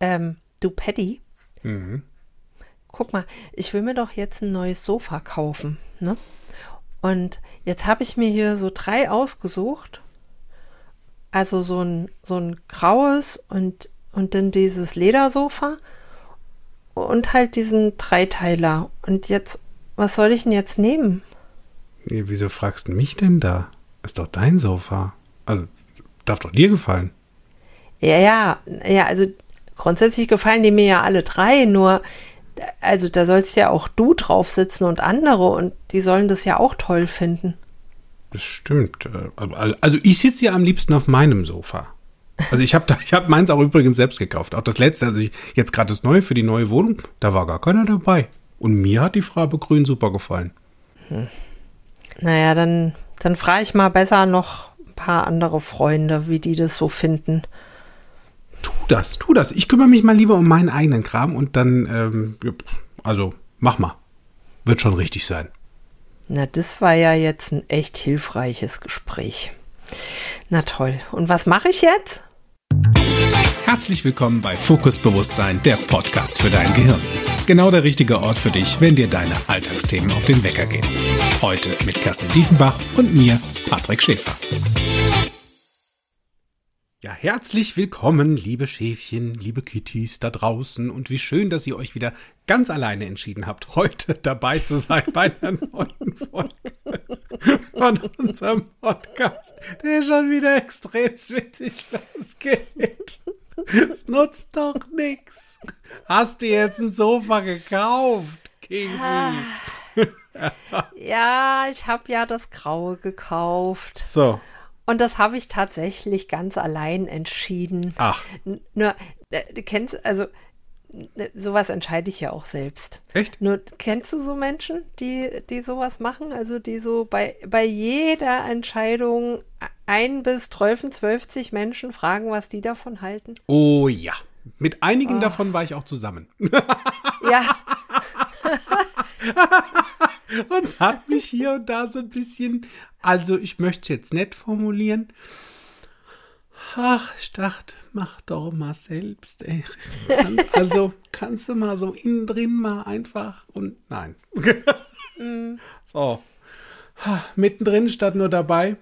Ähm, du Paddy, Mhm. guck mal, ich will mir doch jetzt ein neues Sofa kaufen, ne? Und jetzt habe ich mir hier so drei ausgesucht. Also so ein, so ein graues und, und dann dieses Ledersofa und halt diesen Dreiteiler. Und jetzt, was soll ich denn jetzt nehmen? Nee, wieso fragst du mich denn da? Ist doch dein Sofa. Also, darf doch dir gefallen. Ja, ja, ja, also grundsätzlich gefallen die mir ja alle drei, nur also da sollst ja auch du drauf sitzen und andere und die sollen das ja auch toll finden. Das stimmt. Äh, Also ich sitze ja am liebsten auf meinem Sofa. Also ich habe ich hab meins auch übrigens selbst gekauft. Auch das letzte, also ich, jetzt gerade das neue für die neue Wohnung, da war gar keiner dabei. Und mir hat die Farbe grün super gefallen. Naja, dann, dann frage ich mal besser noch ein paar andere Freunde, wie die das so finden. Tu das, tu das. Ich kümmere mich mal lieber um meinen eigenen Kram und dann, ähm, also mach mal. Wird schon richtig sein. Na, das war ja jetzt ein echt hilfreiches Gespräch. Na toll. Und was mache ich jetzt? Herzlich willkommen bei Fokus Bewusstsein, der Podcast für dein Gehirn. Genau der richtige Ort für dich, wenn dir deine Alltagsthemen auf den Wecker gehen. Heute mit Kerstin Diefenbach und mir, Patrick Schäfer. Ja, herzlich willkommen, liebe Schäfchen, liebe Kitties da draußen und wie schön, dass ihr euch wieder ganz alleine entschieden habt, heute dabei zu sein bei einer neuen Folge von unserem Podcast, der schon wieder extrem witzig losgeht. Es nutzt doch nix. Hast du jetzt ein Sofa gekauft, Kingi? Ja, ich habe ja das Graue gekauft. So, Und das habe ich tatsächlich ganz allein entschieden. ach, Nur, äh, du kennst, also, sowas entscheide ich ja auch selbst. echt? Nur, kennst du so Menschen, die, die sowas machen? Also, die so bei, bei jeder Entscheidung ein bis 12, 12 Menschen fragen, was die davon halten? Oh ja. Mit einigen davon war ich auch zusammen. Ja, Und es hat mich hier und da so ein bisschen, also ich möchte es jetzt nett formulieren. Ach, ich dachte, mach doch mal selbst, ey. Kann, also kannst du mal so innen drin mal einfach und nein. So. Mittendrin statt nur dabei.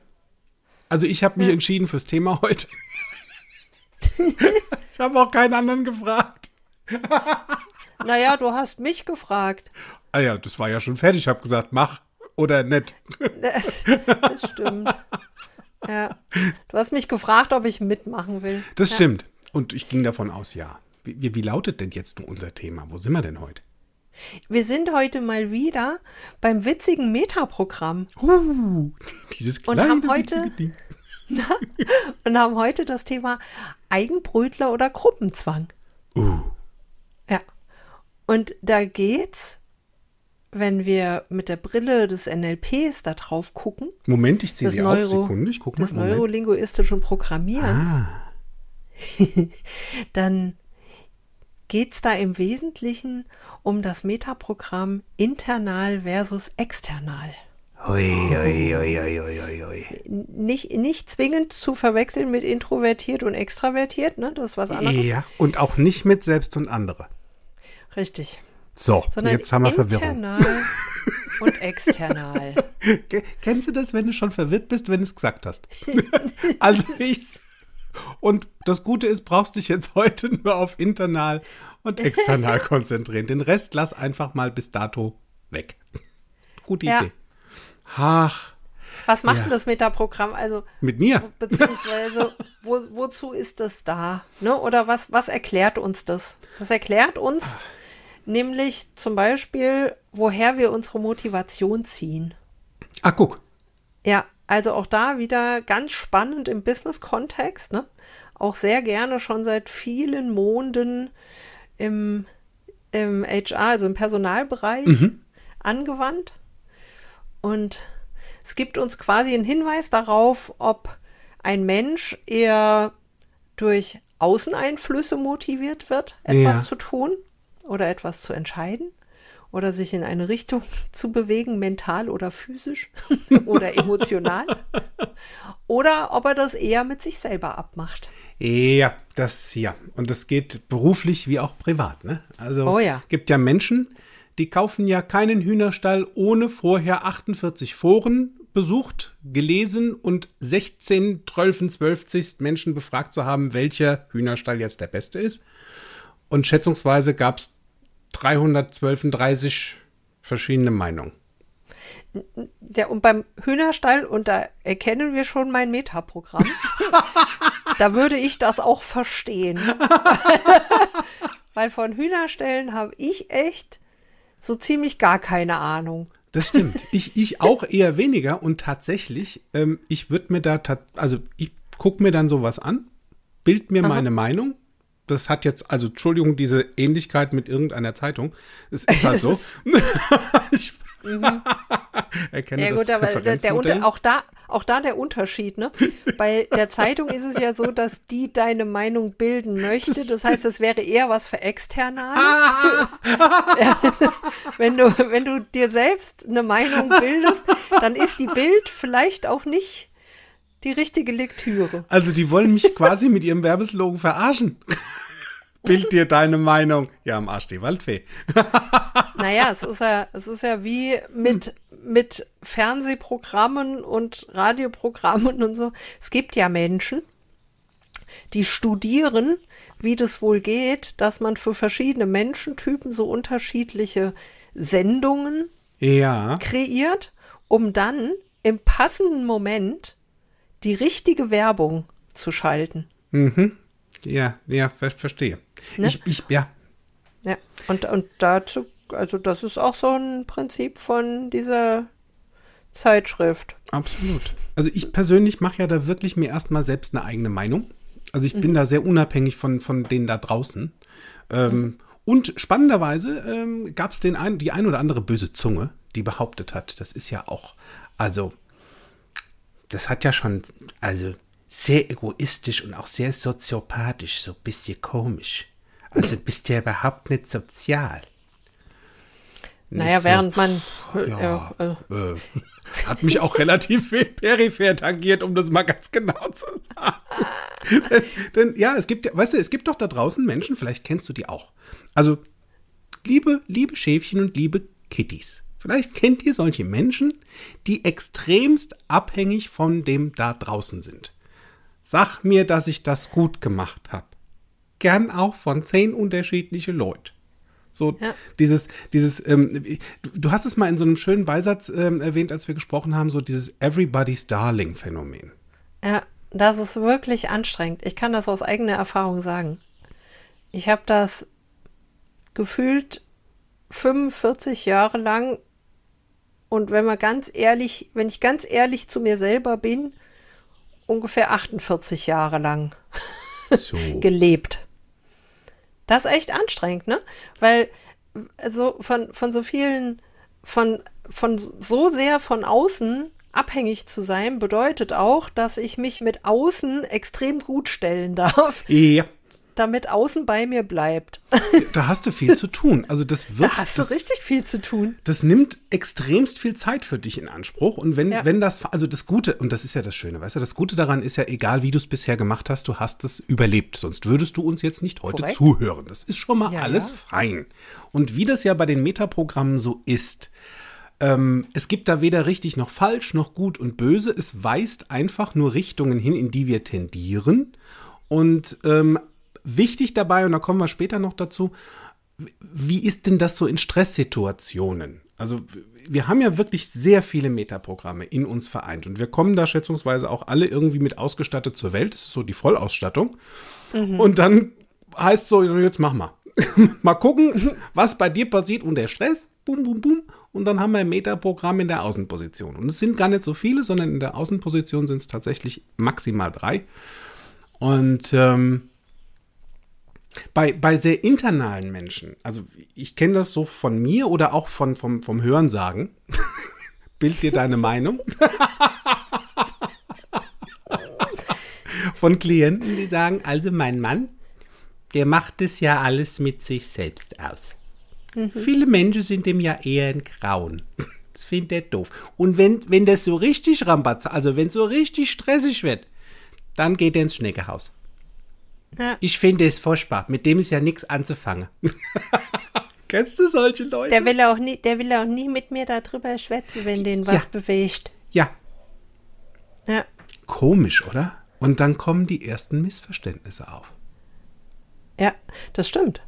Also ich habe mich entschieden fürs Thema heute. ich habe auch keinen anderen gefragt. naja, du hast mich gefragt. Ah ja, das war ja schon fertig. Ich habe gesagt, mach oder nicht. Das, das stimmt. Ja. Du hast mich gefragt, ob ich mitmachen will. Das ja. stimmt. Und ich ging davon aus, ja. Wie, wie, wie lautet denn jetzt unser Thema? Wo sind wir denn heute? Wir sind heute mal wieder beim witzigen Metaprogramm Uh, dieses Und kleine haben heute- Ding. und haben heute das Thema Eigenbrötler oder Gruppenzwang. Uh, Ja. Und da geht's, wenn wir mit der Brille des NLPs da drauf gucken, Moment, ich ziehe sie auf. Neuro- Sekunde, ich gucke mal. des Moment. neurolinguistischen Programmierens, Ah, dann geht's da im Wesentlichen um das Metaprogramm internal versus external. ui, ui, ui. Nicht, nicht zwingend zu verwechseln mit introvertiert und extravertiert, ne? Das ist was anderes. Ja, und auch nicht mit selbst und andere. Richtig. So, Sondern jetzt haben wir Verwirrung. internal und external. Ke- Kennst du das, wenn du schon verwirrt bist, wenn du es gesagt hast? also ich. Und das Gute ist, brauchst dich jetzt heute nur auf internal und external konzentrieren. Den Rest lass einfach mal bis dato weg. Gute Ja. Idee. Ach, Was macht Ja. denn das Metaprogramm? Also, mit mir? beziehungsweise, wo, wozu ist das da? Ne? Oder was, was erklärt uns das? Das erklärt uns nämlich zum Beispiel, woher wir unsere Motivation ziehen. Ah, guck. Ja, also auch da wieder ganz spannend im Business-Kontext, ne? Auch sehr gerne schon seit vielen Monaten im, im HR, also im Personalbereich angewandt. Und es gibt uns quasi einen Hinweis darauf, ob ein Mensch eher durch Außeneinflüsse motiviert wird, etwas Ja. zu tun oder etwas zu entscheiden, oder sich in eine Richtung zu bewegen, mental oder physisch oder emotional. Oder ob er das eher mit sich selber abmacht. Ja, das ja. Und das geht beruflich wie auch privat. Ne? Also Oh ja. gibt ja Menschen, die kaufen ja keinen Hühnerstall, ohne vorher 48 Foren besucht, gelesen und 16, 12, 12 Menschen befragt zu haben, welcher Hühnerstall jetzt der beste ist. Und schätzungsweise gab es 332 verschiedene Meinungen. Der, und beim Hühnerstall, und da erkennen wir schon mein Metaprogramm, da würde ich das auch verstehen. Weil von Hühnerstellen habe ich echt so ziemlich gar keine Ahnung. Das stimmt. Ich, ich auch eher weniger und tatsächlich, ähm, ich würde mir da, also ich gucke mir dann sowas an, bild mir meine Meinung. Das hat jetzt, also Entschuldigung, diese Ähnlichkeit mit irgendeiner Zeitung. Es ist halt so. ich erkenne Ja das gut, aber der, der unter, auch da, auch da der Unterschied, ne? Bei der Zeitung ist es ja so, dass die deine Meinung bilden möchte. Das heißt, es wäre eher was für Externale. Ja. wenn du, wenn du dir selbst eine Meinung bildest, dann ist die Bild vielleicht auch nicht die richtige Lektüre. Also die wollen mich quasi mit ihrem Werbeslogan verarschen. Bild dir deine Meinung. Ja, am Arsch die Waldfee. Naja, es ist ja, es ist ja wie mit, mit Fernsehprogrammen und Radioprogrammen und so. Es gibt ja Menschen, die studieren, wie das wohl geht, dass man für verschiedene Menschentypen so unterschiedliche Sendungen Ja. kreiert, um dann im passenden Moment die richtige Werbung zu schalten. Ja, ja, ver verstehe. Ne? Ich, ich, ja, Ja, und, und dazu, also das ist auch so ein Prinzip von dieser Zeitschrift. Absolut. Also ich persönlich mache ja da wirklich mir erstmal selbst eine eigene Meinung. Also ich bin da sehr unabhängig von, von denen da draußen. Ähm, Und spannenderweise ähm, gab es ein, die ein oder andere böse Zunge, die behauptet hat, das ist ja auch, also das hat ja schon, also sehr egoistisch und auch sehr soziopathisch, so ein bisschen komisch. Also bist ja überhaupt nicht sozial. Naja, Nicht so, während man. ja, äh, äh, äh, hat mich auch relativ peripher tangiert, um das mal ganz genau zu sagen. denn, denn ja, es gibt ja, weißt du, es gibt doch da draußen Menschen, vielleicht kennst du die auch. Also, liebe, liebe Schäfchen und liebe Kitties. Vielleicht kennt ihr solche Menschen, die extremst abhängig von dem da draußen sind. Sag mir, dass ich das gut gemacht habe. Gern auch von zehn unterschiedliche Leute. So Ja. dieses, dieses, ähm, du, du hast es mal in so einem schönen Beisatz ähm, erwähnt, als wir gesprochen haben, so dieses Everybody's Darling-Phänomen. Ja, das ist wirklich anstrengend. Ich kann das aus eigener Erfahrung sagen. Ich habe das gefühlt 45 Jahre lang und wenn man ganz ehrlich, wenn ich ganz ehrlich zu mir selber bin, ungefähr 48 Jahre lang So. gelebt. Das ist echt anstrengend, ne? Weil also von, von so vielen, von, von so sehr von außen abhängig zu sein, bedeutet auch, dass ich mich mit außen extrem gut stellen darf, Ja, damit außen bei mir bleibt. da hast du viel zu tun. Also das wird, Da hast das, du richtig viel zu tun. das nimmt extremst viel Zeit für dich in Anspruch. Und wenn, Ja. wenn das, also das Gute, und das ist ja das Schöne, weißt du, das Gute daran ist ja, egal wie du es bisher gemacht hast, du hast es überlebt. Sonst würdest du uns jetzt nicht heute Korrekt. zuhören. Das ist schon mal Ja, alles ja. fein. Und wie das ja bei den Metaprogrammen so ist, ähm, es gibt da weder richtig noch falsch, noch gut und böse. Es weist einfach nur Richtungen hin, in die wir tendieren. Und ähm, wichtig dabei, und da kommen wir später noch dazu, wie ist denn das so in Stresssituationen? Also wir haben ja wirklich sehr viele Metaprogramme in uns vereint und wir kommen da schätzungsweise auch alle irgendwie mit ausgestattet zur Welt. Das ist so die Vollausstattung. Und dann heißt so, jetzt mach mal. mal gucken, was bei dir passiert unter Stress. Bum, bum, bum. Und dann haben wir ein Metaprogramm in der Außenposition. Und es sind gar nicht so viele, sondern in der Außenposition sind es tatsächlich maximal drei. Und ähm, bei, bei sehr internalen Menschen, also ich kenne das so von mir oder auch von, vom, vom Hörensagen. Bild dir deine Meinung. von Klienten, die sagen, also mein Mann, der macht es ja alles mit sich selbst aus. Viele Menschen sind dem ja eher in Grauen. Das findet er doof. Und wenn, wenn das so richtig rambatz, also wenn so richtig stressig wird, dann geht er ins Schneckehaus. Ja. Ich finde es furchtbar. Mit dem ist ja nichts anzufangen. Kennst du solche Leute? Der will auch nie, der will auch nie mit mir darüber schwätzen, wenn den was Ja. bewegt. ja, Ja. komisch, oder? Und dann kommen die ersten Missverständnisse auf. Ja, das stimmt.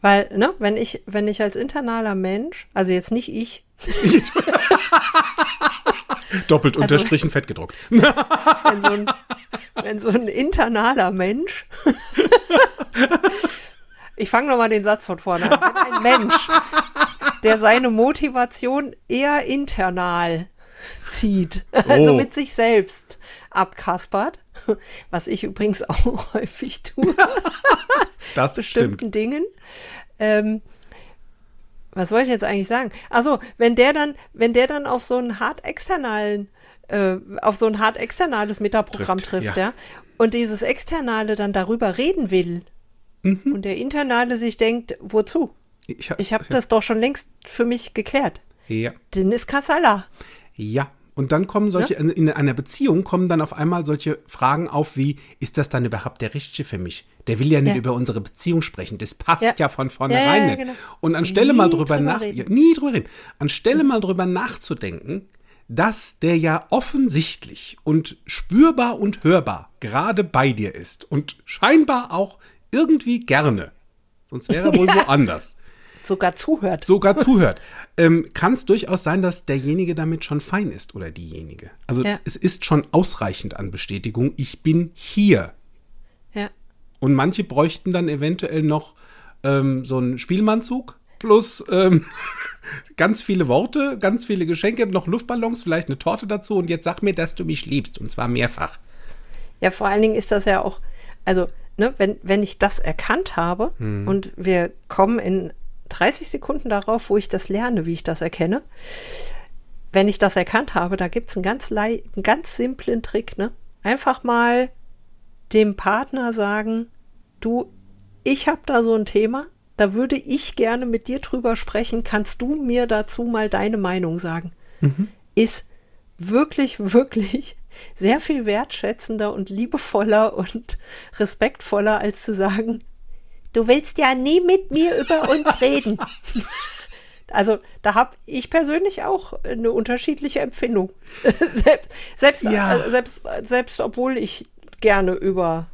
Weil, ne, wenn ich, wenn ich als internaler Mensch, also jetzt nicht ich, Doppelt Also- unterstrichen fett gedruckt. wenn so ein, wenn so ein internaler Mensch, ich fange nochmal den Satz von vorne an, wenn ein Mensch, der seine Motivation eher internal zieht, also Oh. mit sich selbst abkaspert, was ich übrigens auch häufig tue, Das bestimmten stimmt. Dingen. Ähm, was wollte ich jetzt eigentlich sagen? Also, wenn der dann, wenn der dann auf so einen hart externalen, äh, auf so ein hart externales Metaprogramm Trifft, trifft, ja. ja. und dieses externale dann darüber reden will Mhm. und der internale sich denkt, wozu? Ich, Ich habe das doch schon längst für mich geklärt. Ja. Dann ist Kassala. Ja. Und dann kommen solche, in- in einer Beziehung kommen dann auf einmal solche Fragen auf wie, ist das dann überhaupt der Richtige für mich? Der will ja nicht Ja. über unsere Beziehung sprechen. Das passt ja, Ja. von Ja, vornherein ja, nicht. genau. Und anstelle Nie mal drüber drüber nach, ja, nie drüber reden, anstelle mal drüber nachzudenken, dass der ja offensichtlich und spürbar und hörbar gerade bei dir ist und scheinbar auch irgendwie gerne. Sonst wäre er wohl woanders Sogar zuhört. sogar zuhört, ähm, kann es durchaus sein, dass derjenige damit schon fein ist oder diejenige. Also Ja. es ist schon ausreichend an Bestätigung, ich bin hier. Ja. Und manche bräuchten dann eventuell noch ähm, so einen Spielmannzug plus ähm, ganz viele Worte, ganz viele Geschenke, noch Luftballons, vielleicht eine Torte dazu und jetzt sag mir, dass du mich liebst und zwar mehrfach. Ja, vor allen Dingen ist das ja auch, also, ne, wenn, wenn ich das erkannt habe Hm. und wir kommen in 30 Sekunden darauf, wo ich das lerne, wie ich das erkenne. Wenn ich das erkannt habe, da gibt es einen ganz, einen ganz simplen Trick, ne? Einfach mal dem Partner sagen, du, ich habe da so ein Thema, da würde ich gerne mit dir drüber sprechen, kannst du mir dazu mal deine Meinung sagen? Ist wirklich, wirklich sehr viel wertschätzender und liebevoller und respektvoller, als zu sagen, du willst ja nie mit mir über uns reden. Also da habe ich persönlich auch eine unterschiedliche Empfindung. selbst, selbst, Ja. äh, selbst, selbst obwohl ich gerne über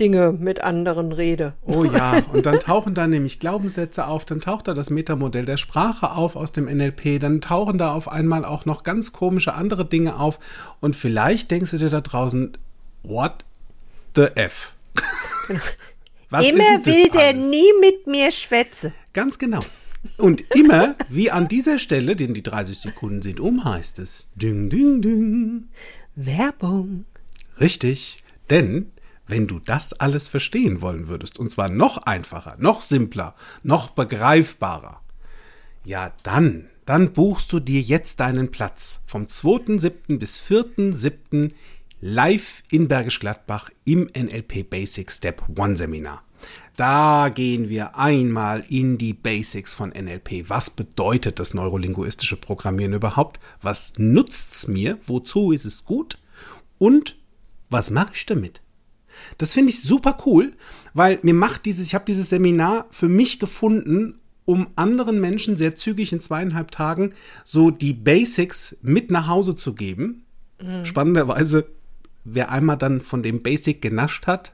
Dinge mit anderen rede. Oh ja, und dann tauchen da nämlich Glaubenssätze auf, dann taucht da das Metamodell der Sprache auf aus dem NLP, dann tauchen da auf einmal auch noch ganz komische andere Dinge auf und vielleicht denkst du dir da draußen, what the F? Was Immer will der alles? nie mit mir schwätze. Ganz genau. Und immer, wie an dieser Stelle, denn die 30 Sekunden sind um, heißt es, ding, ding, ding. Werbung. Richtig, denn wenn du das alles verstehen wollen würdest, und zwar noch einfacher, noch simpler, noch begreifbarer, ja dann, dann buchst du dir jetzt deinen Platz vom 2.7. bis 4.7. live in Bergisch Gladbach im NLP Basic Step One Seminar. Da gehen wir einmal in die Basics von NLP. Was bedeutet das neurolinguistische Programmieren überhaupt? Was nutzt's mir? Wozu ist es gut? Und was mache ich damit? Das finde ich super cool, weil mir macht dieses, ich habe dieses Seminar für mich gefunden, um anderen Menschen sehr zügig in zweieinhalb Tagen so die Basics mit nach Hause zu geben. Spannenderweise, wer einmal dann von dem Basic genascht hat,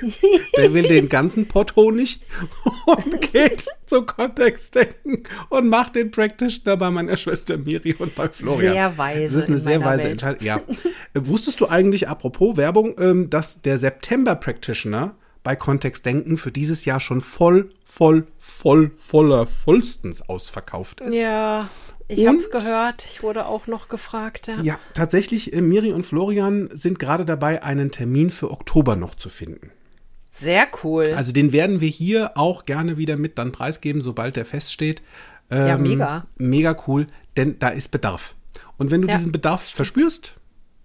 der will den ganzen Pott Honig und geht zum Kontextdenken und macht den Practitioner bei meiner Schwester Miri und bei Florian. Sehr weise Das ist eine in sehr weise Welt. Entscheidung. Ja. Äh, Wusstest du eigentlich, apropos Werbung, ähm, dass der September Practitioner bei Kontextdenken für dieses Jahr schon voll, voll, voll, voller, vollstens ausverkauft ist? Ja, ich habe es gehört. Ich wurde auch noch gefragt. Ja. Ja, tatsächlich, äh, Miri und Florian sind gerade dabei, einen Termin für Oktober noch zu finden. Sehr cool. Also den werden wir hier auch gerne wieder mit dann preisgeben, sobald der feststeht. Ja, Ähm, mega. Mega cool, denn da ist Bedarf. Und wenn du Ja. diesen Bedarf verspürst,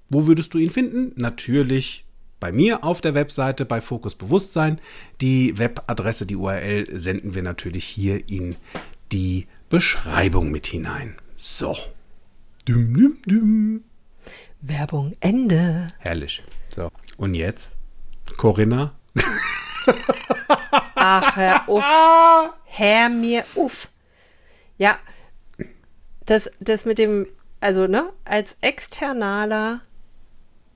wo würdest du ihn finden? Natürlich bei mir auf der Webseite bei Fokus Bewusstsein. Die Webadresse, die URL senden wir natürlich hier in die Beschreibung mit hinein. So. Dum, dum, dum. Werbung Ende. Herrlich. So. Und jetzt? Corinna? Ach, hör auf. Hör mir auf. Ja, das, das mit dem, also, ne, als externaler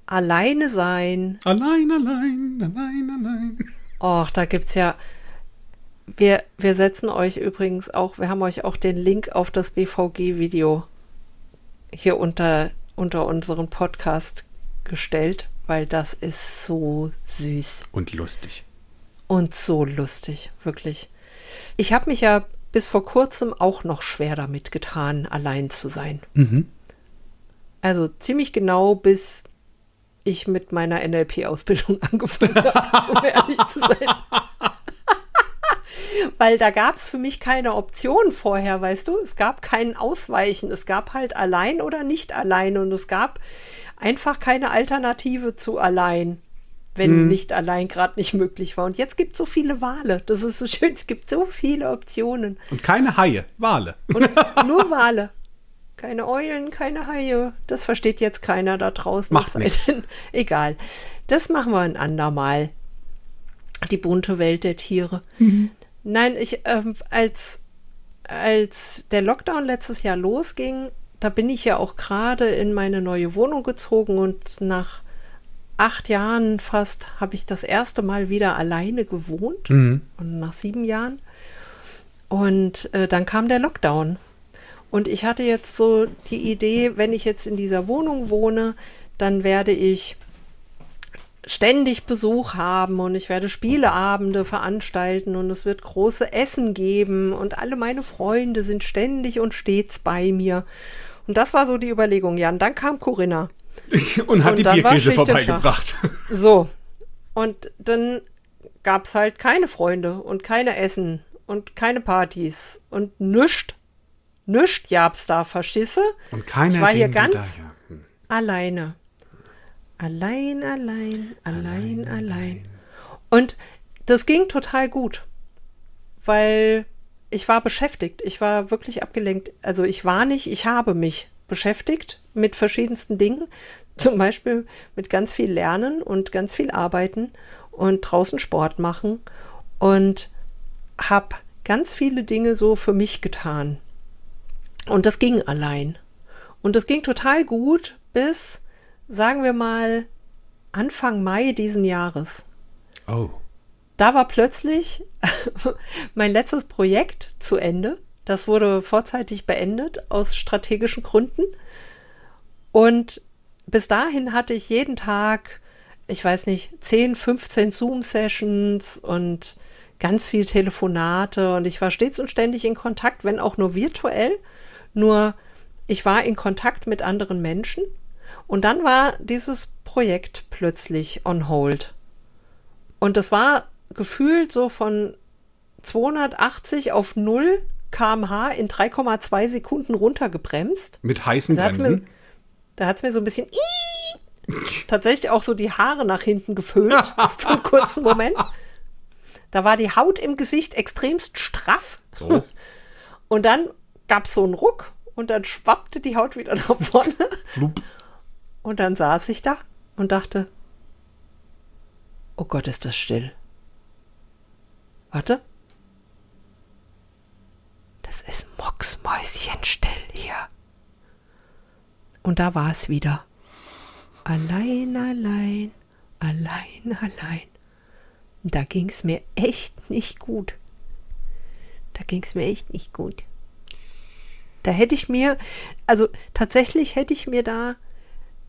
alleine sein. Allein, allein, allein, allein. Och, da gibt's ja. Wir, wir setzen euch übrigens auch, wir haben euch auch den Link auf das BVG-Video hier unter, unter unseren Podcast gestellt, weil das ist so süß. Und lustig. Und so lustig, wirklich. Ich habe mich ja bis vor kurzem auch noch schwer damit getan, allein zu sein. Mhm. Also ziemlich genau bis ich mit meiner NLP-Ausbildung angefangen habe, um ehrlich zu sein. Weil da gab es für mich keine Option vorher, weißt du? Es gab kein Ausweichen. Es gab halt allein oder nicht allein. Und es gab einfach keine Alternative zu allein, wenn Mhm. nicht allein gerade nicht möglich war. Und jetzt gibt es so viele Wale. Das ist so schön. Es gibt so viele Optionen. Und keine Haie, Wale. Und nur Wale. Keine Eulen, keine Haie. Das versteht jetzt keiner da draußen. Macht denn- Egal. Das machen wir ein andermal. Die bunte Welt der Tiere. Nein, ich, ähm, als, als der Lockdown letztes Jahr losging, da bin ich ja auch gerade in meine neue Wohnung gezogen und nach acht Jahren fast habe ich das erste Mal wieder alleine gewohnt. Mhm. Und nach sieben Jahren. Und äh, dann kam der Lockdown. Und ich hatte jetzt so die Idee, wenn ich jetzt in dieser Wohnung wohne, dann werde ich ständig Besuch haben und ich werde Spieleabende veranstalten und es wird große Essen geben und alle meine Freunde sind ständig und stets bei mir. Und das war so die Überlegung. Ja, und dann kam Corinna. Und hat Und die im vorbeigebracht. So. Und dann gab es halt keine Freunde und keine Essen und keine Partys und nüscht. Nüscht gab's da, verstehst du? Und keiner Ich war hier ganz. Hm. alleine. Allein, allein, allein, allein. Und das ging total gut, weil ich war beschäftigt. Ich war wirklich abgelenkt. Also ich war nicht, ich habe mich beschäftigt mit verschiedensten Dingen. Zum Beispiel mit ganz viel Lernen und ganz viel Arbeiten und draußen Sport machen und habe ganz viele Dinge so für mich getan. Und das ging allein. Und das ging total gut bis, sagen wir mal, Anfang Mai diesen Jahres. Oh. Da war plötzlich mein letztes Projekt zu Ende. Das wurde vorzeitig beendet aus strategischen Gründen. Und bis dahin hatte ich jeden Tag, ich weiß nicht, 10, 15 Zoom-Sessions und ganz viel Telefonate. Und ich war stets und ständig in Kontakt, wenn auch nur virtuell. Nur ich war in Kontakt mit anderen Menschen. Und dann war dieses Projekt plötzlich on hold. Und das war gefühlt so von 280 auf 0 kmh in 3,2 Sekunden runtergebremst. Mit heißen Da hat's mir, Bremsen. da hat es mir so ein bisschen tatsächlich auch so die Haare nach hinten geföhnt für einen kurzen Moment. Da war die Haut im Gesicht extremst straff. So. Und dann gab es so einen Ruck und dann schwappte die Haut wieder nach vorne. Flup. Und dann saß ich da und dachte, oh Gott, ist das still. Warte. Das ist mucksmäuschenstill hier. Und da war es wieder. Allein, allein, allein, allein. Da ging es mir echt nicht gut. Da ging es mir echt nicht gut. Da hätte ich mir, also tatsächlich hätte ich mir da,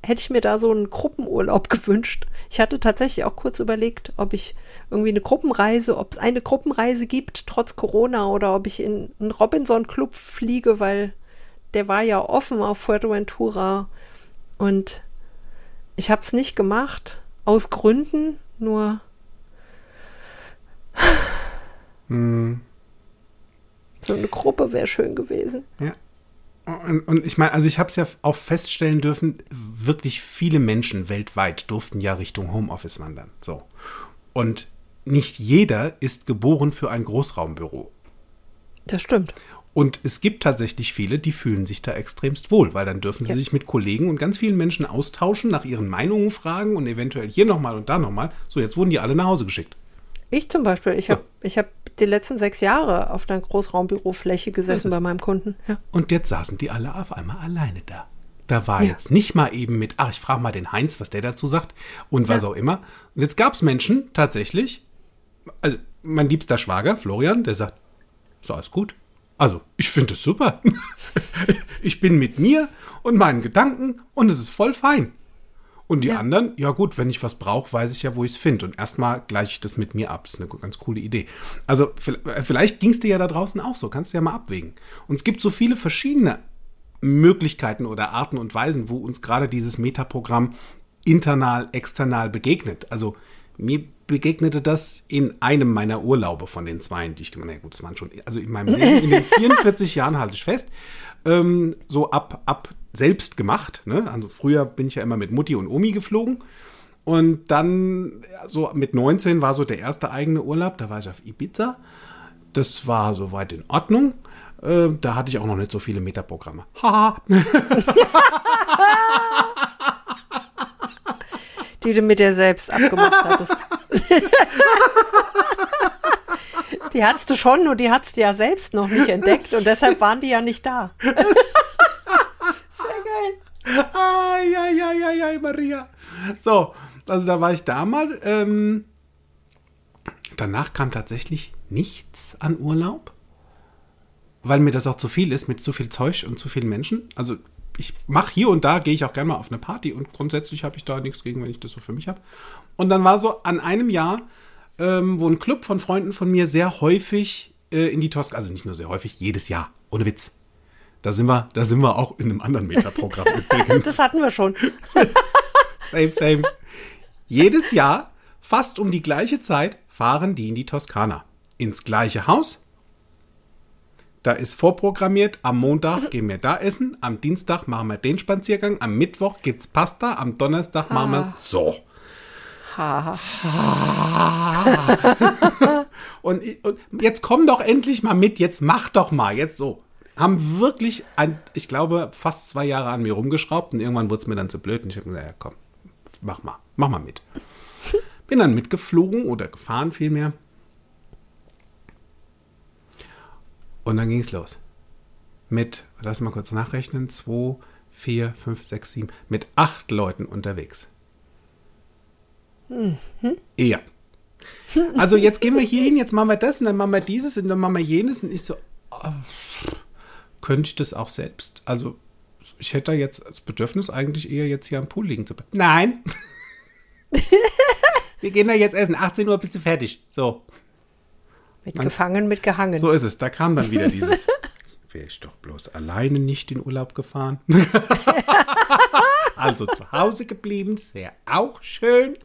hätte ich mir da so einen Gruppenurlaub gewünscht. Ich hatte tatsächlich auch kurz überlegt, ob ich irgendwie eine Gruppenreise, ob es eine Gruppenreise gibt, trotz Corona, oder ob ich in einen Robinson-Club fliege, weil der war ja offen auf Fuerteventura. Und ich habe es nicht gemacht, aus Gründen, nur Hm. so eine Gruppe wäre schön gewesen. Ja. Und, und ich meine, also ich habe es ja auch feststellen dürfen, wirklich viele Menschen weltweit durften ja Richtung Homeoffice wandern. So. Und nicht jeder ist geboren für ein Großraumbüro. Das stimmt. Und es gibt tatsächlich viele, die fühlen sich da extremst wohl, weil dann dürfen sie Ja. sich mit Kollegen und ganz vielen Menschen austauschen, nach ihren Meinungen fragen und eventuell hier nochmal und da nochmal. So, jetzt wurden die alle nach Hause geschickt. Ich zum Beispiel, ich habe hab die letzten sechs Jahre auf einer Großraumbürofläche gesessen bei meinem Kunden. Ja. Und jetzt saßen die alle auf einmal alleine da. Da war Ja. jetzt nicht mal eben mit, ach, ich frage mal den Heinz, was der dazu sagt und was auch immer. Und jetzt gab es Menschen tatsächlich, also mein liebster Schwager, Florian, der sagt, ist alles gut. Also, ich finde es super. ich bin mit mir und meinen Gedanken und es ist voll fein. Und die Ja. anderen, ja gut, wenn ich was brauche, weiß ich ja, wo ich es finde. Und erstmal gleiche ich das mit mir ab. Das ist eine ganz coole Idee. Also vi- vielleicht ging es dir ja da draußen auch so. Kannst du ja mal abwägen. Und es gibt so viele verschiedene Möglichkeiten oder Arten und Weisen, wo uns gerade dieses Metaprogramm internal, external begegnet. Also mir begegnete das in einem meiner Urlaube von den zweien, die ich gemacht habe. Gut, das waren schon, also in meinem Leben, in den 44 Jahren halte ich fest, ähm, so ab, ab selbst gemacht. Ne? Also früher bin ich ja immer mit Mutti und Omi geflogen. Und dann, so mit 19 war so der erste eigene Urlaub, da war ich auf Ibiza. Das war soweit in Ordnung. Äh, da hatte ich auch noch nicht so viele Metaprogramme. Haha. Die du mit dir selbst abgemacht hattest. die hattest du schon, nur die hattest du ja selbst noch nicht entdeckt und deshalb waren die ja nicht da. Sehr geil. Ai, ai, ai, ai, ai, Maria. So, also da war ich da mal. Ähm, danach kam tatsächlich nichts an Urlaub, weil mir das auch zu viel ist mit zu viel Zeug und zu vielen Menschen. Also ich mache hier und da, gehe ich auch gerne mal auf eine Party und grundsätzlich habe ich da nichts gegen, wenn ich das so für mich habe. Und dann war so an einem Jahr, ähm, wo ein Club von Freunden von mir sehr häufig äh, in die Toskana, also nicht nur sehr häufig, jedes Jahr, ohne Witz. Da sind wir, da sind wir auch in einem anderen Metaprogramm übrigens. Das hatten wir schon. Same, same. Jedes Jahr, fast um die gleiche Zeit, fahren die in die Toskana. Ins gleiche Haus. Da ist vorprogrammiert, am Montag gehen wir da essen, am Dienstag machen wir den Spaziergang, am Mittwoch gibt's Pasta, am Donnerstag machen wir so. Und, und jetzt komm doch endlich mal mit, jetzt mach doch mal, jetzt so. Haben wirklich, ein, ich glaube, fast zwei Jahre an mir rumgeschraubt und irgendwann wurde es mir dann zu blöd und ich habe gesagt, ja komm, mach mal, mach mal mit. Bin dann mitgeflogen oder gefahren vielmehr. Und dann ging es los. Mit, lass mal kurz nachrechnen, zwei, vier, fünf, sechs, sieben, mit acht Leuten unterwegs. Ja. Also jetzt gehen wir hier hin, jetzt machen wir das und dann machen wir dieses und dann machen wir jenes und ich so, ah, könnte ich das auch selbst? Also ich hätte da jetzt das Bedürfnis eigentlich eher jetzt hier am Pool liegen zu bleiben. Nein. wir gehen da jetzt essen. 18 Uhr bist du fertig. So, Mit gefangen, mit gehangen. so ist es. Da kam dann wieder dieses. Wäre ich doch bloß alleine nicht in Urlaub gefahren. also zu Hause geblieben, wäre auch schön.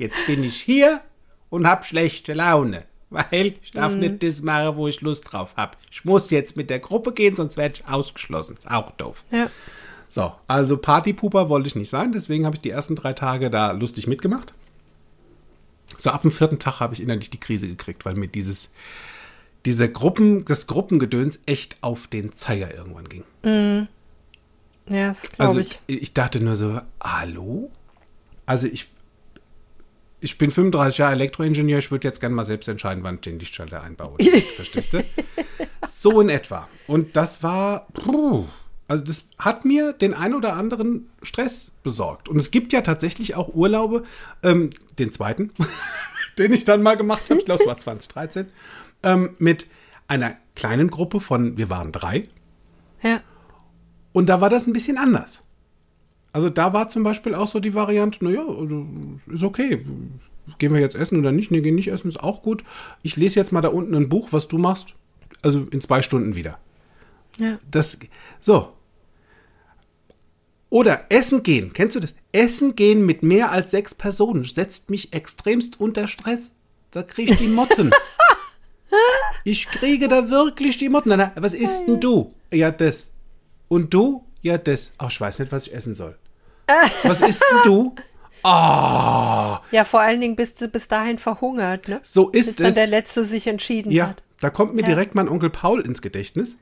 Jetzt bin ich hier und habe schlechte Laune. Weil ich darf nicht das machen, wo ich Lust drauf habe. Ich muss jetzt mit der Gruppe gehen, sonst werde ich ausgeschlossen. Ist auch doof. Ja. So, also Partypuper wollte ich nicht sein, deswegen habe ich die ersten drei Tage da lustig mitgemacht. So ab dem vierten Tag habe ich innerlich die Krise gekriegt, weil mir dieses, diese Gruppen, das Gruppengedöns echt auf den Zeiger irgendwann ging. Ja, das glaube Also ich. ich. ich dachte nur so, hallo? Also ich, ich bin 35 Jahre Elektroingenieur, ich würde jetzt gerne mal selbst entscheiden, wann ich den Lichtschalter einbaue. Verstehst du? So in etwa. Und das war, puh, also das hat mir den ein oder anderen Stress besorgt. Und es gibt ja tatsächlich auch Urlaube, ähm, den zweiten, den ich dann mal gemacht habe, ich glaube es war 2013, ähm, mit einer kleinen Gruppe von, wir waren drei, Ja. und da war das ein bisschen anders. Also da war zum Beispiel auch so die Variante, naja, also ist okay. Gehen wir jetzt essen oder nicht? Nee, gehen nicht essen, ist auch gut. Ich lese jetzt mal da unten ein Buch, was du machst. Also in zwei Stunden wieder. Ja. Das, so. Oder essen gehen. Kennst du das? Essen gehen mit mehr als sechs Personen setzt mich extremst unter Stress. Da kriege ich die Motten. ich kriege da wirklich die Motten. Na, na, Was isst denn du? Ja, das. Und du? Ja, das. Ach, ich weiß nicht, was ich essen soll. Was isst denn du? Ah, Ja, vor allen Dingen bist du bis dahin verhungert, ne? so Bis ist dann es. der Letzte sich entschieden Ja, hat. da kommt mir Ja. direkt mein Onkel Paul ins Gedächtnis.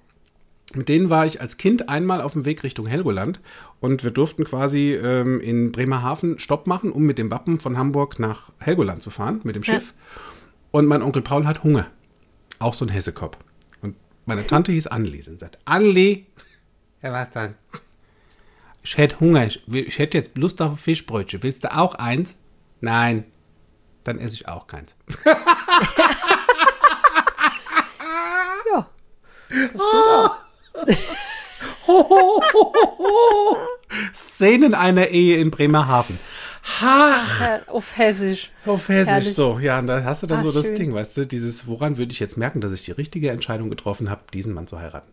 Mit denen war ich als Kind einmal auf dem Weg Richtung Helgoland und wir durften quasi ähm, in Bremerhaven Stopp machen, um mit dem Wappen von Hamburg nach Helgoland zu fahren, mit dem Schiff. Und mein Onkel Paul hat Hunger. Auch so ein Hessekopf. Und meine Tante hieß Anneliese und sagt, Anneli, ja was dann? Ich hätte Hunger, ich, ich hätte jetzt Lust auf ein Fischbrötchen. Willst du auch eins? Nein. Dann esse ich auch keins. Ja. Szenen einer Ehe in Bremerhaven. Ha! Äh, Auf Hessisch. Auf Hessisch Herrlich. so. Ja, und da hast du dann Ah, so das schön. Ding, weißt du, dieses, woran würde ich jetzt merken, dass ich die richtige Entscheidung getroffen habe, diesen Mann zu heiraten.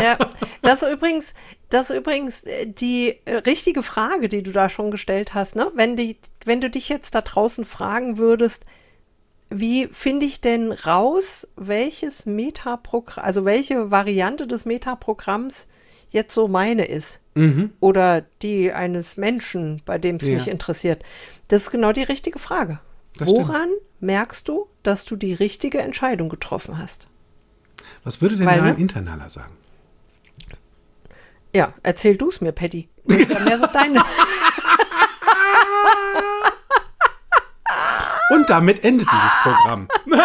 Ja, das ist übrigens, das ist übrigens äh, die äh, richtige Frage, die du da schon gestellt hast, ne? Wenn die, wenn du dich jetzt da draußen fragen würdest, wie finde ich denn raus, welches Metaprogramm, also welche Variante des Metaprogramms jetzt so meine ist? Oder die eines Menschen, bei dem es Ja. mich interessiert. Das ist genau die richtige Frage. Das stimmt. Woran merkst du, dass du die richtige Entscheidung getroffen hast? Was würde denn Weil, ein ne? Internaler sagen? Ja, erzähl du es mir, Patty. Das ist ja mehr so deine. Und damit endet dieses Programm.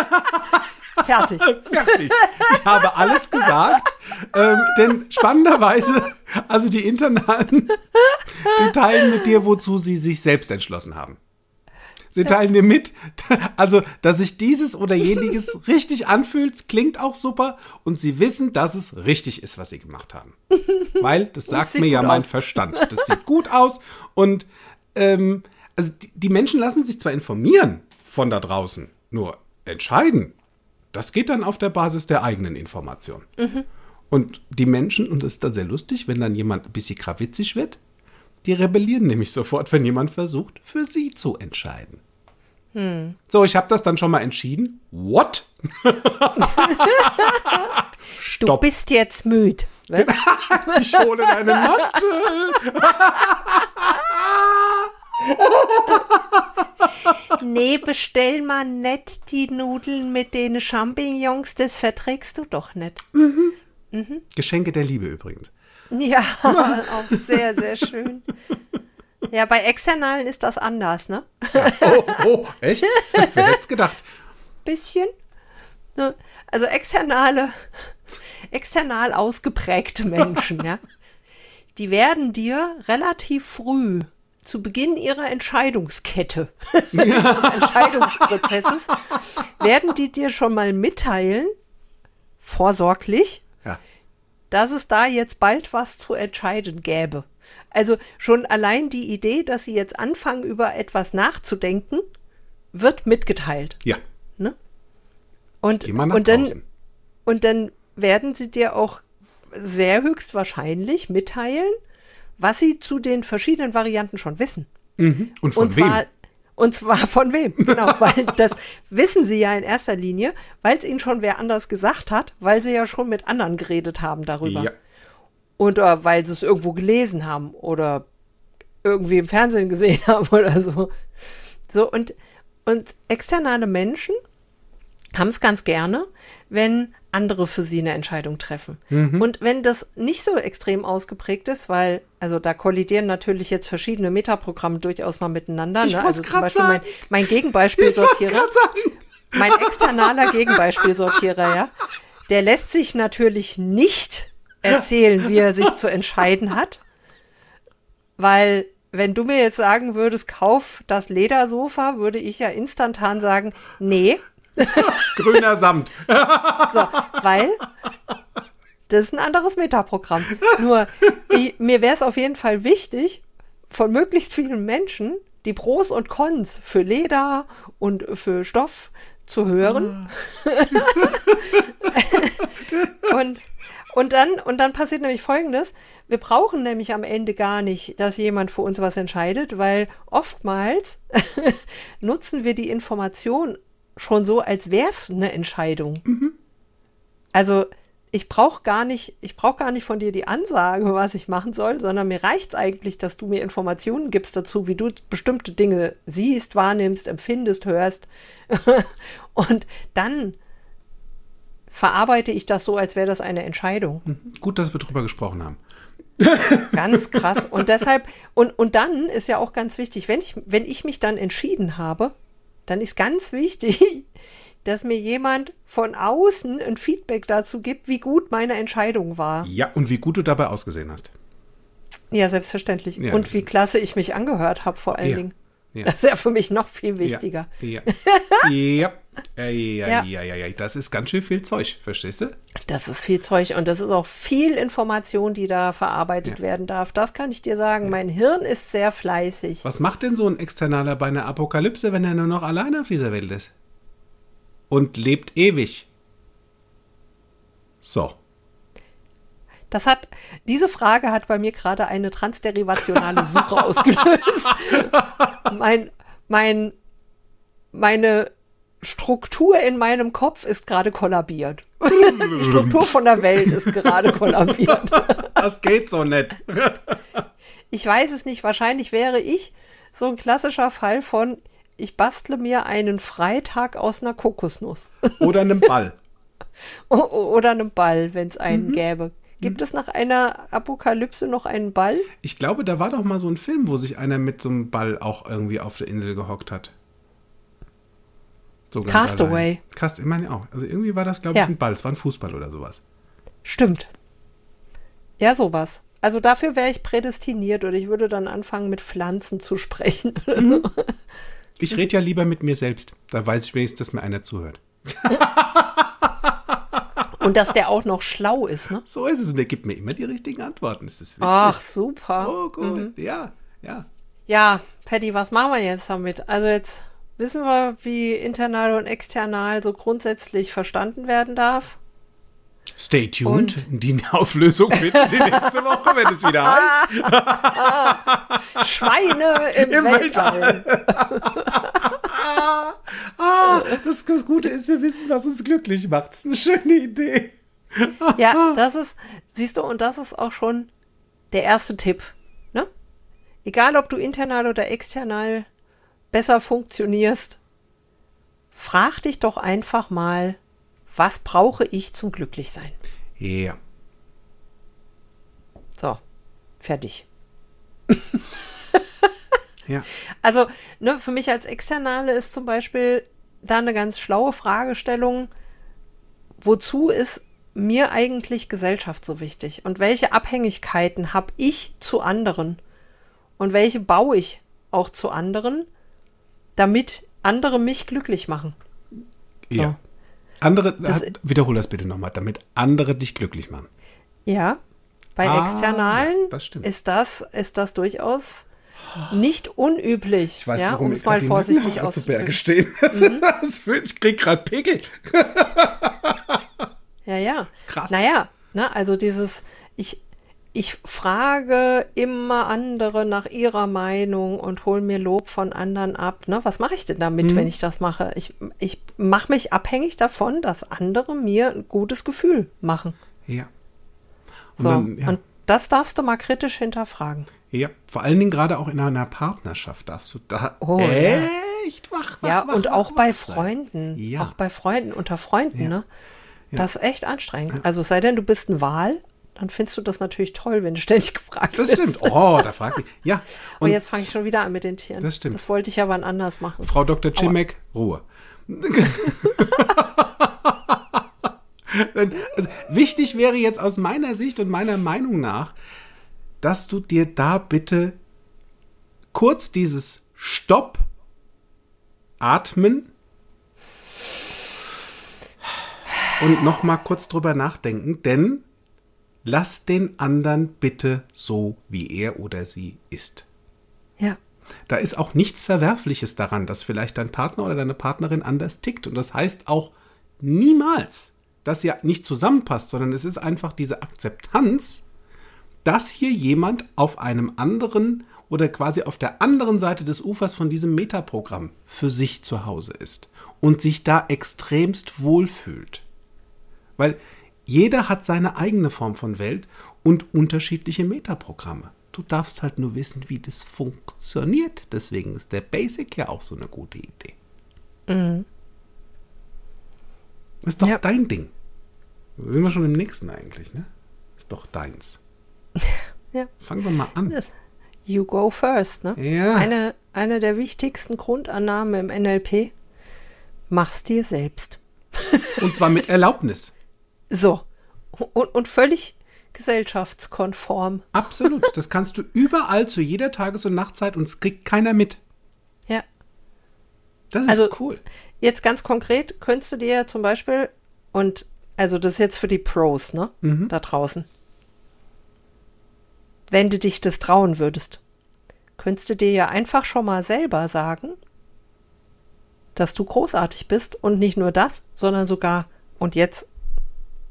Fertig. Fertig. Ich habe alles gesagt. Ähm, denn spannenderweise, also die Internalen, die teilen mit dir, wozu sie sich selbst entschlossen haben. Sie teilen dir mit, also, dass sich dieses oder jeniges richtig anfühlt, klingt auch super und sie wissen, dass es richtig ist, was sie gemacht haben. Weil, das sagt mir ja gut mein aus. Verstand. Das sieht gut aus und ähm, also die, die Menschen lassen sich zwar informieren von da draußen, nur entscheiden, das geht dann auf der Basis der eigenen Information. Und die Menschen, und das ist dann sehr lustig, wenn dann jemand ein bisschen krawitzig wird, die rebellieren nämlich sofort, wenn jemand versucht, für sie zu entscheiden. So, ich habe das dann schon mal entschieden. What? Du bist jetzt müde. Ich hole deinen Mantel. nee, bestell mal nicht die Nudeln mit den Champignons, das verträgst du doch nicht. Geschenke der Liebe übrigens. Ja, auch sehr, sehr schön. Ja, bei Externalen ist das anders, ne? Oh, oh, echt? Wer hätte es gedacht? Bisschen. Ne? Also externe, external ausgeprägte Menschen, ja. Die werden dir relativ früh zu Beginn ihrer Entscheidungskette, Entscheidungsprozesses, werden die dir schon mal mitteilen, vorsorglich, Ja. dass es da jetzt bald was zu entscheiden gäbe. Also schon allein die Idee, dass sie jetzt anfangen, über etwas nachzudenken, wird mitgeteilt. Ja. Ne? Und, und, dann, und dann werden sie dir auch sehr höchstwahrscheinlich mitteilen, was sie zu den verschiedenen Varianten schon wissen. Und von und zwar, wem? Und zwar von wem? Genau, weil das wissen sie ja in erster Linie, weil es ihnen schon wer anders gesagt hat, weil sie ja schon mit anderen geredet haben darüber. Ja. Und oder weil sie es irgendwo gelesen haben oder irgendwie im Fernsehen gesehen haben oder so. So, und, und externe Menschen haben es ganz gerne, wenn andere für sie eine Entscheidung treffen. Mhm. Und wenn das nicht so extrem ausgeprägt ist, weil, also da kollidieren natürlich jetzt verschiedene Metaprogramme durchaus mal miteinander. Ich ne? Also zum Beispiel mein, mein Gegenbeispielsortierer. grad sagen. Mein externaler Gegenbeispielsortierer, ja, der lässt sich natürlich nicht erzählen, wie er sich zu entscheiden hat, weil wenn du mir jetzt sagen würdest, kauf das Ledersofa, würde ich ja instantan sagen, nee, Grüner Samt. so, weil das ist ein anderes Metaprogramm. Nur ich, mir wäre es auf jeden Fall wichtig, von möglichst vielen Menschen die Pros und Cons für Leder und für Stoff zu hören. und, und, dann, und dann passiert nämlich Folgendes. Wir brauchen nämlich am Ende gar nicht, dass jemand für uns was entscheidet, weil oftmals nutzen wir die Information schon so, als wäre es eine Entscheidung. Also ich brauche gar nicht, ich brauche gar nicht von dir die Ansage, was ich machen soll, sondern mir reicht es eigentlich, dass du mir Informationen gibst dazu, wie du bestimmte Dinge siehst, wahrnimmst, empfindest, hörst. und dann verarbeite ich das so, als wäre das eine Entscheidung. Gut, dass wir drüber gesprochen haben. Ganz krass. Und deshalb, und, und dann ist ja auch ganz wichtig, wenn ich, wenn ich mich dann entschieden habe, dann ist ganz wichtig, dass mir jemand von außen ein Feedback dazu gibt, wie gut meine Entscheidung war. Ja, und wie gut du dabei ausgesehen hast. Ja, selbstverständlich. Ja, und wie klasse ich mich angehört habe, vor allen Ja, Dingen. Ja. Das ist ja für mich noch viel wichtiger. Ja. Ja. ja. Ja, ja, Ja. ja, ja, ja. Das ist ganz schön viel Zeug, verstehst du? Das ist viel Zeug und das ist auch viel Information, die da verarbeitet Ja. werden darf. Das kann ich dir sagen. Mein Hirn ist sehr fleißig. Was macht denn so ein Externaler bei einer Apokalypse, wenn er nur noch alleine auf dieser Welt ist? Und lebt ewig. So. Das hat, diese Frage hat bei mir gerade eine transderivationale Suche ausgelöst. mein, mein, meine Struktur in meinem Kopf ist gerade kollabiert. Die Struktur von der Welt ist gerade kollabiert. Das geht so nicht. Ich weiß es nicht. Wahrscheinlich wäre ich so ein klassischer Fall von, ich bastle mir einen Freitag aus einer Kokosnuss. Oder einem Ball. Oder einem Ball, wenn es einen gäbe. Gibt es nach einer Apokalypse noch einen Ball? Ich glaube, da war doch mal so ein Film, wo sich einer mit so einem Ball auch irgendwie auf der Insel gehockt hat. So Castaway. Cast, ich meine auch. Also irgendwie war das, glaube Ja. ich, ein Ball. Es war ein Fußball oder sowas. Stimmt. Ja, sowas. Also dafür wäre ich prädestiniert oder ich würde dann anfangen, mit Pflanzen zu sprechen. Ich rede ja lieber mit mir selbst. Da weiß ich wenigstens, dass mir einer zuhört. Und dass der auch noch schlau ist, ne? So ist es. Und der gibt mir immer die richtigen Antworten. Das ist witzig. Ach, super. Oh, gut. Ja, ja. Ja, Patty, was machen wir jetzt damit? Also jetzt wissen wir, wie internal und external so grundsätzlich verstanden werden darf. Stay tuned. Die Auflösung finden Sie nächste Woche, wenn es wieder heißt. Schweine im, Im Weltall. Ah, das, das Gute ist, wir wissen, was uns glücklich macht. Das ist eine schöne Idee. Ja, das ist, siehst du, und das ist auch schon der erste Tipp. Ne? Egal, ob du internal oder external besser funktionierst, frag dich doch einfach mal, was brauche ich zum Glücklichsein? Ja. So, fertig. Ja. Also, ne, für mich als Externe ist zum Beispiel da eine ganz schlaue Fragestellung, wozu ist mir eigentlich Gesellschaft so wichtig? Und welche Abhängigkeiten habe ich zu anderen? Und welche baue ich auch zu anderen, damit andere mich glücklich machen? Ja. Andere, Das- äh, wiederhol das bitte nochmal, damit andere dich glücklich machen. Ja, bei Ah, Externalen ja, das ist das, ist das durchaus nicht unüblich. Ich weiß, ja, warum um es mal vorsichtig zu Berge stehen. Das fühlt- ich krieg gerade Pickel. Ja, ja. ist krass. Naja, ne, also dieses, ich, ich frage immer andere nach ihrer Meinung und hole mir Lob von anderen ab. Ne? Was mache ich denn damit, Mhm. wenn ich das mache? Ich, ich mache mich abhängig davon, dass andere mir ein gutes Gefühl machen. Ja. Und So. dann, ja. Und das darfst du mal kritisch hinterfragen. Ja, vor allen Dingen gerade auch in einer Partnerschaft darfst du da Oh, ja. echt wach, wach, Ja, wach, und wach, auch bei. Freunden. Ja. Auch bei Freunden, unter Freunden, Ja. ne? Das ist echt anstrengend. Also es sei denn, du bist ein Wahl, dann findest du das natürlich toll, wenn du ständig gefragt Das wirst. stimmt. Oh, da fragt mich. Ja. Und Und jetzt fange ich schon wieder an mit den Tieren. Das stimmt. Das wollte ich ja wann anders machen. Frau Dr. Cimek, Ruhe. also, wichtig wäre jetzt aus meiner Sicht und meiner Meinung nach, dass du dir da bitte kurz dieses Stopp, Atmen und noch mal kurz drüber nachdenken, denn lass den anderen bitte so, wie er oder sie ist. Ja. Da ist auch nichts Verwerfliches daran, dass vielleicht dein Partner oder deine Partnerin anders tickt. Und das heißt auch niemals, dass ihr nicht zusammenpasst, sondern es ist einfach diese Akzeptanz, dass hier jemand auf einem anderen oder quasi auf der anderen Seite des Ufers von diesem Metaprogramm für sich zu Hause ist und sich da extremst wohlfühlt. Weil Jeder hat seine eigene Form von Welt und unterschiedliche Metaprogramme. Du darfst halt nur wissen, wie das funktioniert. Deswegen ist der Basic ja auch so eine gute Idee. Mhm. Ist doch ja. dein Ding. Da sind wir schon im nächsten eigentlich, ne? Ist doch deins. ja. Fangen wir mal an. You go first, ne? Ja. Eine, eine der wichtigsten Grundannahmen im NLP. Mach's dir selbst. Und zwar mit Erlaubnis. So. Und, und völlig gesellschaftskonform. Absolut. Das kannst du überall zu jeder Tages- und Nachtzeit und es kriegt keiner mit. Ja. Das ist also, cool. Jetzt ganz konkret könntest du dir zum Beispiel, und also das ist jetzt für die Pros, ne? Mhm. Da draußen. Wenn du dich das trauen würdest, könntest du dir ja einfach schon mal selber sagen, dass du großartig bist und nicht nur das, sondern sogar, und jetzt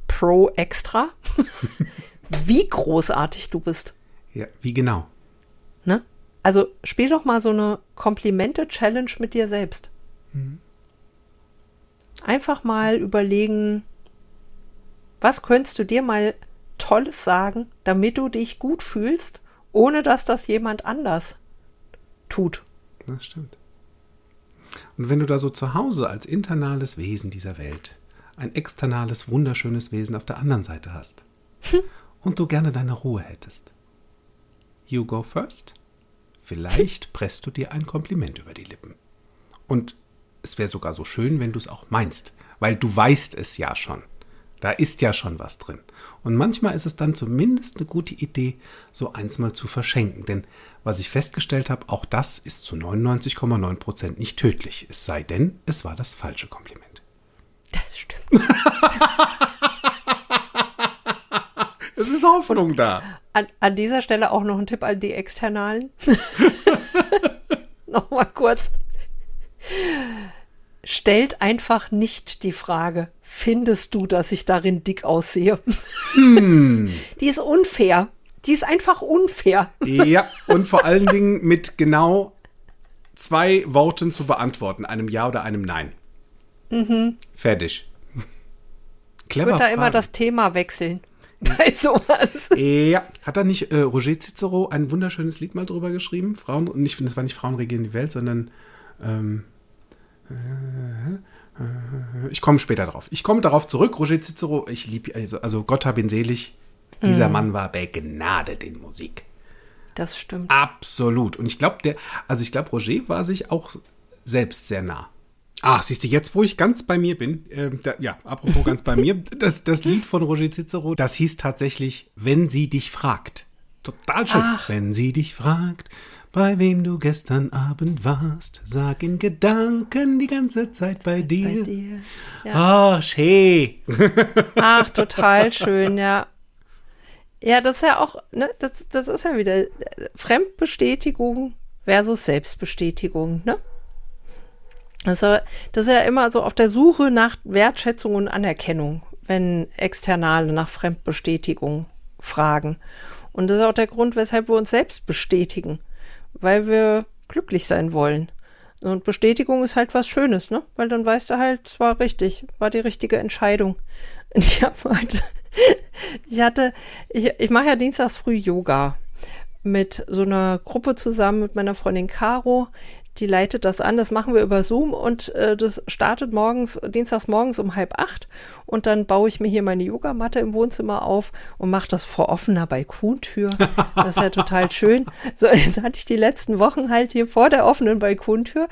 Pro extra, wie großartig du bist. Ja, wie genau? Ne? Also spiel doch mal so eine Komplimente-Challenge mit dir selbst. Mhm. Einfach mal überlegen, was könntest du dir mal Tolles sagen, damit du dich gut fühlst, ohne dass das jemand anders tut. Das stimmt. Und wenn du da so zu Hause als internales Wesen dieser Welt ein externales, wunderschönes Wesen auf der anderen Seite hast und du gerne deine Ruhe hättest, you go first. Vielleicht presst du dir ein Kompliment über die Lippen. Und es wäre sogar so schön, wenn du es auch meinst, weil du weißt es ja schon. Da ist ja schon was drin. Und manchmal ist es dann zumindest eine gute Idee, so eins mal zu verschenken. Denn was ich festgestellt habe, auch das ist zu 99,9 Prozent nicht tödlich. Es sei denn, es war das falsche Kompliment. Das stimmt. es ist Hoffnung Und da. An, an dieser Stelle auch noch ein Tipp an die Externalen. Nochmal kurz stellt einfach nicht die Frage, findest du, dass ich darin dick aussehe? Hm. Die ist unfair. Die ist einfach unfair. Ja, und vor allen Dingen mit genau zwei Worten zu beantworten, einem Ja oder einem Nein. Mhm. Fertig. Clever. Ich würde da immer das Thema wechseln. Bei sowas. Ja, hat da nicht äh, Roger Cicero ein wunderschönes Lied mal drüber geschrieben? Frauen, und nicht, das war nicht Frauen regieren die Welt, sondern ähm, ich komme später drauf. Ich komme darauf zurück. Roger Cicero, ich liebe, also, also Gott hab ihn selig. Dieser mm. Mann war begnadet in Musik. Das stimmt. Absolut. Und ich glaube, der, also ich glaube, Roger war sich auch selbst sehr nah. Ach, siehst du, jetzt, wo ich ganz bei mir bin, äh, da, ja, apropos ganz bei mir, das, das Lied von Roger Cicero, das hieß tatsächlich, wenn sie dich fragt. Total schön. Ach. Wenn sie dich fragt, bei wem du gestern Abend warst, sag in Gedanken die ganze Zeit bei dir. Bei dir. Ja. Ach, schön. Ach, total schön, ja. Ja, das ist ja auch, ne, das, das ist ja wieder Fremdbestätigung versus Selbstbestätigung, ne? Also, das ist ja immer so auf der Suche nach Wertschätzung und Anerkennung, wenn Externe nach Fremdbestätigung fragen. Und das ist auch der Grund, weshalb wir uns selbst bestätigen weil wir glücklich sein wollen. Und Bestätigung ist halt was Schönes, ne? Weil dann weißt du halt, es war richtig, war die richtige Entscheidung. Und ich habe heute, ich hatte, ich, ich mache ja dienstags früh Yoga mit so einer Gruppe zusammen mit meiner Freundin Caro die leitet das an. Das machen wir über Zoom und äh, das startet morgens, dienstags morgens um halb acht. Und dann baue ich mir hier meine Yogamatte im Wohnzimmer auf und mache das vor offener Balkontür. Das ist ja total schön. So, jetzt hatte ich die letzten Wochen halt hier vor der offenen Balkontür,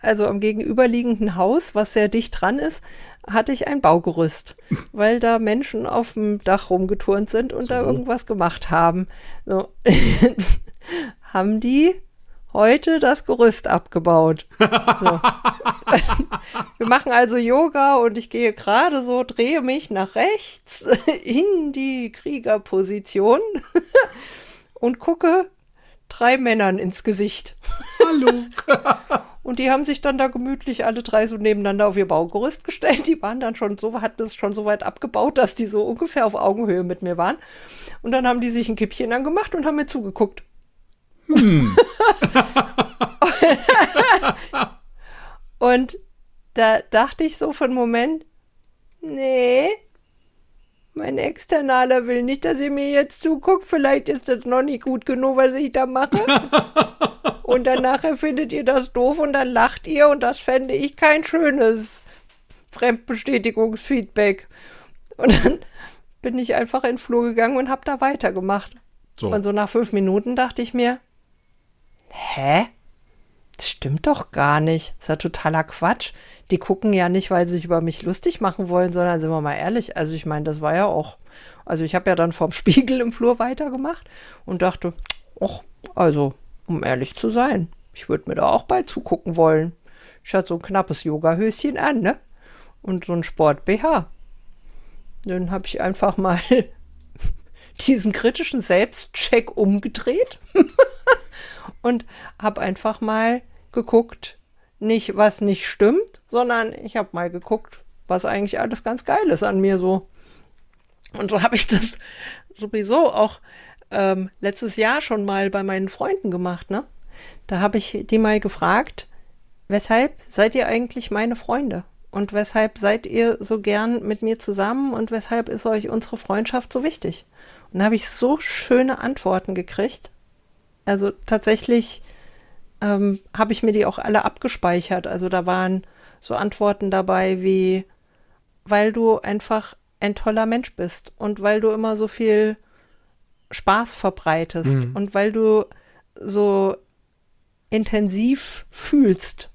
also am gegenüberliegenden Haus, was sehr dicht dran ist, hatte ich ein Baugerüst, weil da Menschen auf dem Dach rumgeturnt sind und so. da irgendwas gemacht haben. So. haben die heute das Gerüst abgebaut. So. Wir machen also Yoga und ich gehe gerade so, drehe mich nach rechts in die Kriegerposition und gucke drei Männern ins Gesicht. Hallo. Und die haben sich dann da gemütlich alle drei so nebeneinander auf ihr Baugerüst gestellt. Die waren dann schon so, hatten es schon so weit abgebaut, dass die so ungefähr auf Augenhöhe mit mir waren. Und dann haben die sich ein Kippchen angemacht und haben mir zugeguckt. Hm. und da dachte ich so einen Moment, nee, mein Externaler will nicht, dass ihr mir jetzt zuguckt. Vielleicht ist das noch nicht gut genug, was ich da mache. und dann nachher findet ihr das doof und dann lacht ihr und das fände ich kein schönes Fremdbestätigungsfeedback. Und dann bin ich einfach in den Flur gegangen und habe da weitergemacht. So. Und so nach fünf Minuten dachte ich mir, hä? Das stimmt doch gar nicht. Das ist ja totaler Quatsch. Die gucken ja nicht, weil sie sich über mich lustig machen wollen, sondern sind wir mal ehrlich. Also ich meine, das war ja auch, also ich habe ja dann vorm Spiegel im Flur weitergemacht und dachte, ach, also, um ehrlich zu sein, ich würde mir da auch bei zugucken wollen. Ich hatte so ein knappes Yoga-Höschen an, ne? Und so ein Sport-BH. Dann habe ich einfach mal diesen kritischen Selbstcheck umgedreht und habe einfach mal geguckt, nicht was nicht stimmt, sondern ich habe mal geguckt, was eigentlich alles ganz geil ist an mir so. Und so habe ich das sowieso auch ähm, letztes Jahr schon mal bei meinen Freunden gemacht, ne? Da habe ich die mal gefragt, weshalb seid ihr eigentlich meine Freunde? Und weshalb seid ihr so gern mit mir zusammen und weshalb ist euch unsere Freundschaft so wichtig? Und da habe ich so schöne Antworten gekriegt. Also tatsächlich ähm, habe ich mir die auch alle abgespeichert. Also da waren so Antworten dabei wie, weil du einfach ein toller Mensch bist und weil du immer so viel Spaß verbreitest mhm. und weil du so intensiv fühlst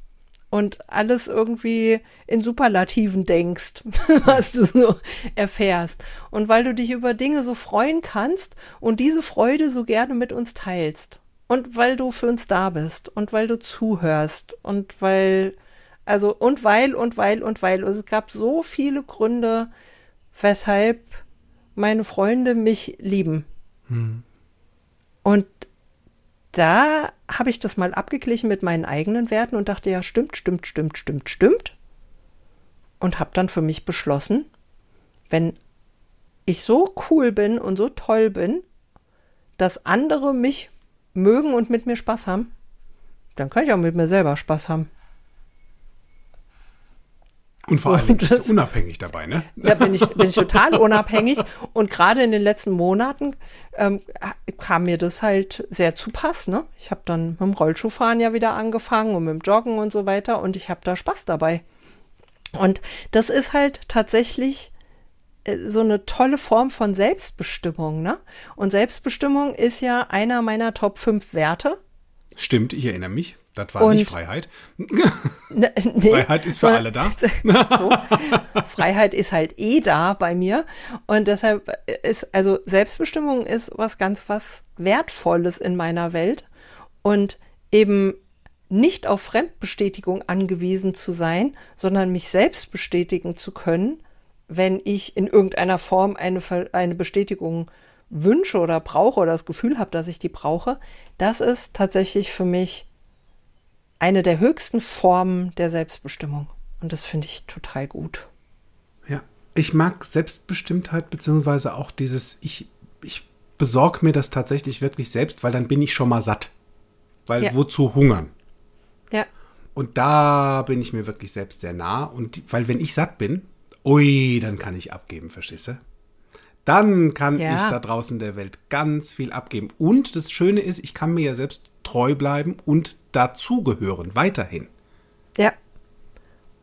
und alles irgendwie in Superlativen denkst, was du so erfährst. Und weil du dich über Dinge so freuen kannst und diese Freude so gerne mit uns teilst. Und weil du für uns da bist und weil du zuhörst und weil, also, und weil, und weil, und weil. Also es gab so viele Gründe, weshalb meine Freunde mich lieben. Hm. Und da habe ich das mal abgeglichen mit meinen eigenen Werten und dachte, ja, stimmt, stimmt, stimmt, stimmt, stimmt. Und habe dann für mich beschlossen, wenn ich so cool bin und so toll bin, dass andere mich mögen und mit mir Spaß haben, dann kann ich auch mit mir selber Spaß haben. Und vor allem und das, unabhängig dabei, ne? Da bin ich, bin ich total unabhängig. Und gerade in den letzten Monaten ähm, kam mir das halt sehr zu Pass, ne? Ich habe dann mit dem Rollschuhfahren ja wieder angefangen und mit dem Joggen und so weiter und ich habe da Spaß dabei. Und das ist halt tatsächlich so eine tolle Form von Selbstbestimmung, ne? Und Selbstbestimmung ist ja einer meiner Top 5 Werte. Stimmt, ich erinnere mich. Das war und, nicht Freiheit. Ne, nee, Freiheit ist für alle da. So, Freiheit ist halt eh da bei mir. Und deshalb ist, also Selbstbestimmung ist was ganz was Wertvolles in meiner Welt. Und eben nicht auf Fremdbestätigung angewiesen zu sein, sondern mich selbst bestätigen zu können, wenn ich in irgendeiner Form eine, eine Bestätigung wünsche oder brauche oder das Gefühl habe, dass ich die brauche, das ist tatsächlich für mich eine der höchsten Formen der Selbstbestimmung. Und das finde ich total gut. Ja, ich mag Selbstbestimmtheit, beziehungsweise auch dieses, ich, ich besorge mir das tatsächlich wirklich selbst, weil dann bin ich schon mal satt. Weil ja. wozu hungern? Ja. Und da bin ich mir wirklich selbst sehr nah. Und weil wenn ich satt bin, ui, dann kann ich abgeben, verstehst du? Dann kann ja. ich da draußen der Welt ganz viel abgeben. Und das Schöne ist, ich kann mir ja selbst treu bleiben und dazugehören, weiterhin. Ja.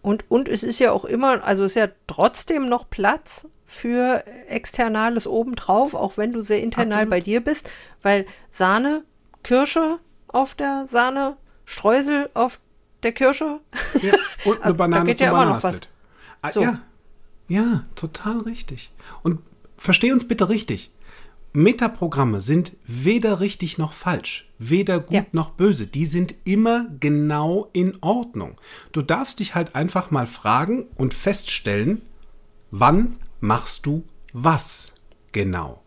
Und, und es ist ja auch immer, also es ist ja trotzdem noch Platz für Externales obendrauf, auch wenn du sehr internal Absolut. bei dir bist, weil Sahne, Kirsche auf der Sahne, Streusel auf der Kirsche. Ja, und eine Banane da geht ja immer noch was. Ah, so. Ja, ja, total richtig. Und versteh uns bitte richtig. Metaprogramme sind weder richtig noch falsch, weder gut ja. noch böse. Die sind immer genau in Ordnung. Du darfst dich halt einfach mal fragen und feststellen, wann machst du was genau.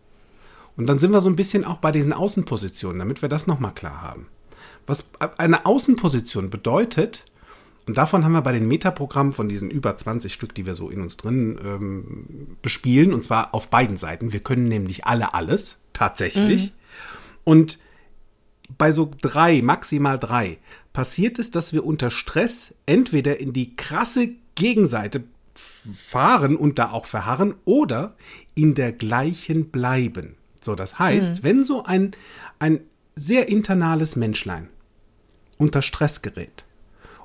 Und dann sind wir so ein bisschen auch bei diesen Außenpositionen, damit wir das nochmal klar haben. Was eine Außenposition bedeutet, und davon haben wir bei den Metaprogrammen von diesen über 20 Stück, die wir so in uns drin ähm, bespielen, und zwar auf beiden Seiten. Wir können nämlich alle alles, tatsächlich. Mhm. Und bei so drei, maximal drei, passiert es, dass wir unter Stress entweder in die krasse Gegenseite fahren und da auch verharren oder in der gleichen bleiben. So, das heißt, mhm. wenn so ein, ein sehr internales Menschlein unter Stress gerät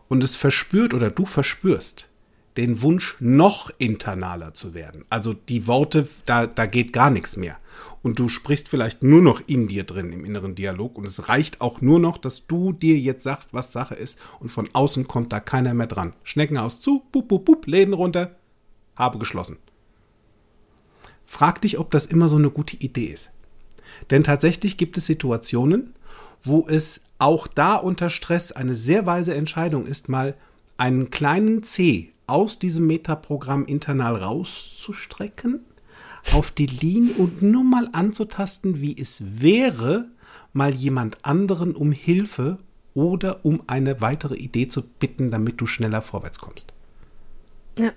und es verspürt oder du verspürst den Wunsch, noch internaler zu werden, also die Worte, da, da geht gar nichts mehr. Und du sprichst vielleicht nur noch in dir drin im inneren Dialog und es reicht auch nur noch, dass du dir jetzt sagst, was Sache ist und von außen kommt da keiner mehr dran. Schneckenhaus zu, bup, bup, bup, Läden runter, habe geschlossen. Frag dich, ob das immer so eine gute Idee ist. Denn tatsächlich gibt es Situationen, wo es auch da unter Stress eine sehr weise Entscheidung ist, mal einen kleinen C aus diesem Metaprogramm internal rauszustrecken, auf die Linie und nur mal anzutasten, wie es wäre, mal jemand anderen um Hilfe oder um eine weitere Idee zu bitten, damit du schneller vorwärts kommst. Ja.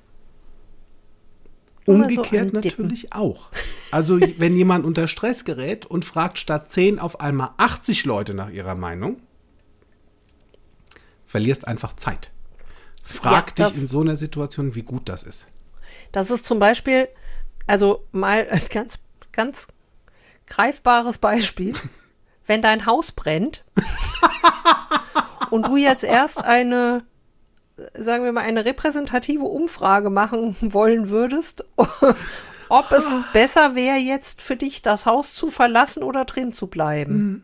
Umgekehrt so natürlich auch. Also wenn jemand unter Stress gerät und fragt statt 10 auf einmal 80 Leute nach ihrer Meinung, verlierst einfach Zeit. Frag ja, dich in so einer Situation, wie gut das ist. Das ist zum Beispiel, also mal als ganz, ganz greifbares Beispiel, wenn dein Haus brennt und du jetzt erst eine sagen wir mal, eine repräsentative Umfrage machen wollen würdest, ob es besser wäre, jetzt für dich das Haus zu verlassen oder drin zu bleiben. Mhm.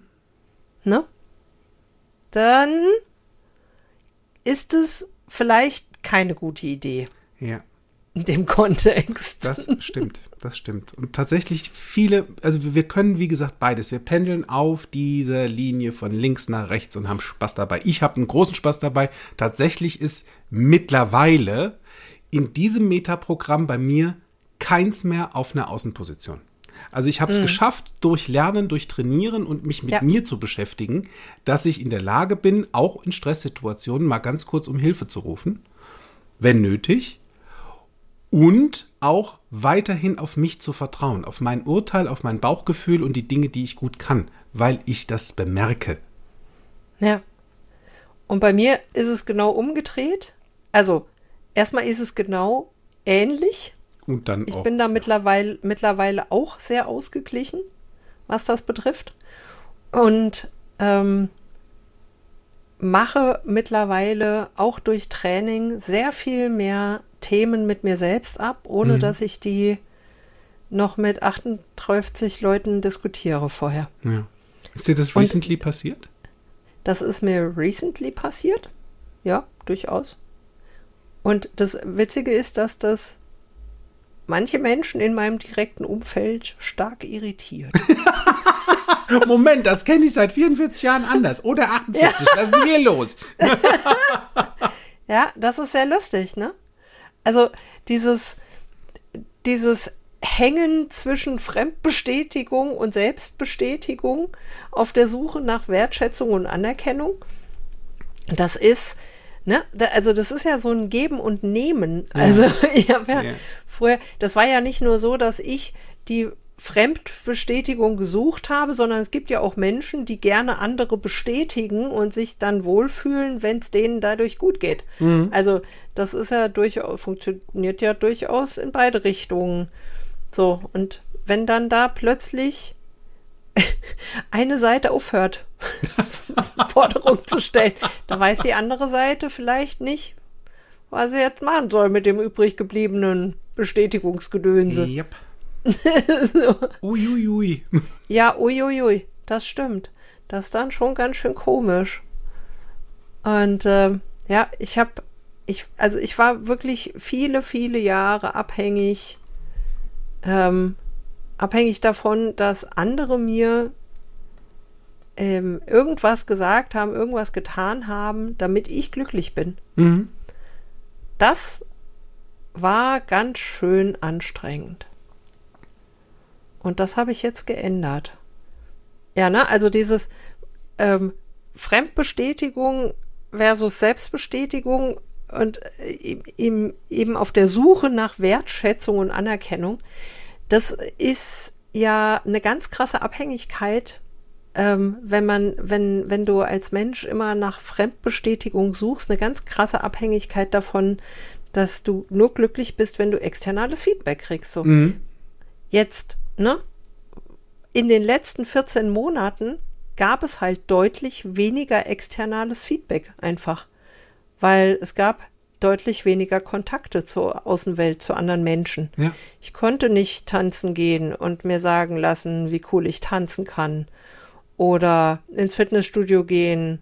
Ne? Dann ist es vielleicht keine gute Idee. Ja in dem Kontext. Das stimmt, das stimmt. Und tatsächlich viele, also wir können, wie gesagt, beides. Wir pendeln auf dieser Linie von links nach rechts und haben Spaß dabei. Ich habe einen großen Spaß dabei. Tatsächlich ist mittlerweile in diesem Metaprogramm bei mir keins mehr auf einer Außenposition. Also ich habe es mhm. geschafft, durch Lernen, durch Trainieren und mich mit ja. mir zu beschäftigen, dass ich in der Lage bin, auch in Stresssituationen mal ganz kurz um Hilfe zu rufen, wenn nötig und auch weiterhin auf mich zu vertrauen, auf mein Urteil, auf mein Bauchgefühl und die Dinge, die ich gut kann, weil ich das bemerke. Ja. Und bei mir ist es genau umgedreht. Also, erstmal ist es genau ähnlich. Und dann ich auch. bin da mittlerweile, mittlerweile auch sehr ausgeglichen, was das betrifft. Und ähm, mache mittlerweile auch durch Training sehr viel mehr Themen mit mir selbst ab, ohne mhm. dass ich die noch mit 38 Leuten diskutiere vorher. Ja. Ist dir das recently Und passiert? Das ist mir recently passiert. Ja, durchaus. Und das Witzige ist, dass das manche Menschen in meinem direkten Umfeld stark irritiert. Moment, das kenne ich seit 44 Jahren anders. Oder 48. Ja. Was ist denn hier los? ja, das ist sehr lustig, ne? Also dieses, dieses Hängen zwischen Fremdbestätigung und Selbstbestätigung auf der Suche nach Wertschätzung und Anerkennung, das ist, ne, also das ist ja so ein Geben und Nehmen. Also ich habe ja, ja früher, das war ja nicht nur so, dass ich die Fremdbestätigung gesucht habe, sondern es gibt ja auch Menschen, die gerne andere bestätigen und sich dann wohlfühlen, wenn es denen dadurch gut geht. Mhm. Also das ist ja durchaus, funktioniert ja durchaus in beide Richtungen. So, und wenn dann da plötzlich eine Seite aufhört, Forderung zu stellen, dann weiß die andere Seite vielleicht nicht, was sie jetzt machen soll mit dem übrig gebliebenen Bestätigungsgedönse. Yep. so. Uiuiui. Ja, uiuiui, das stimmt. Das ist dann schon ganz schön komisch. Und äh, ja, ich habe, ich, also ich war wirklich viele, viele Jahre abhängig, ähm, abhängig davon, dass andere mir ähm, irgendwas gesagt haben, irgendwas getan haben, damit ich glücklich bin. Mhm. Das war ganz schön anstrengend. Und das habe ich jetzt geändert. Ja, ne? Also dieses ähm, Fremdbestätigung versus Selbstbestätigung und äh, eben auf der Suche nach Wertschätzung und Anerkennung, das ist ja eine ganz krasse Abhängigkeit, ähm, wenn man, wenn, wenn du als Mensch immer nach Fremdbestätigung suchst, eine ganz krasse Abhängigkeit davon, dass du nur glücklich bist, wenn du externales Feedback kriegst. So. Mhm. Jetzt, ne? In den letzten 14 Monaten gab es halt deutlich weniger externales Feedback einfach, weil es gab deutlich weniger Kontakte zur Außenwelt, zu anderen Menschen. Ja. Ich konnte nicht tanzen gehen und mir sagen lassen, wie cool ich tanzen kann. Oder ins Fitnessstudio gehen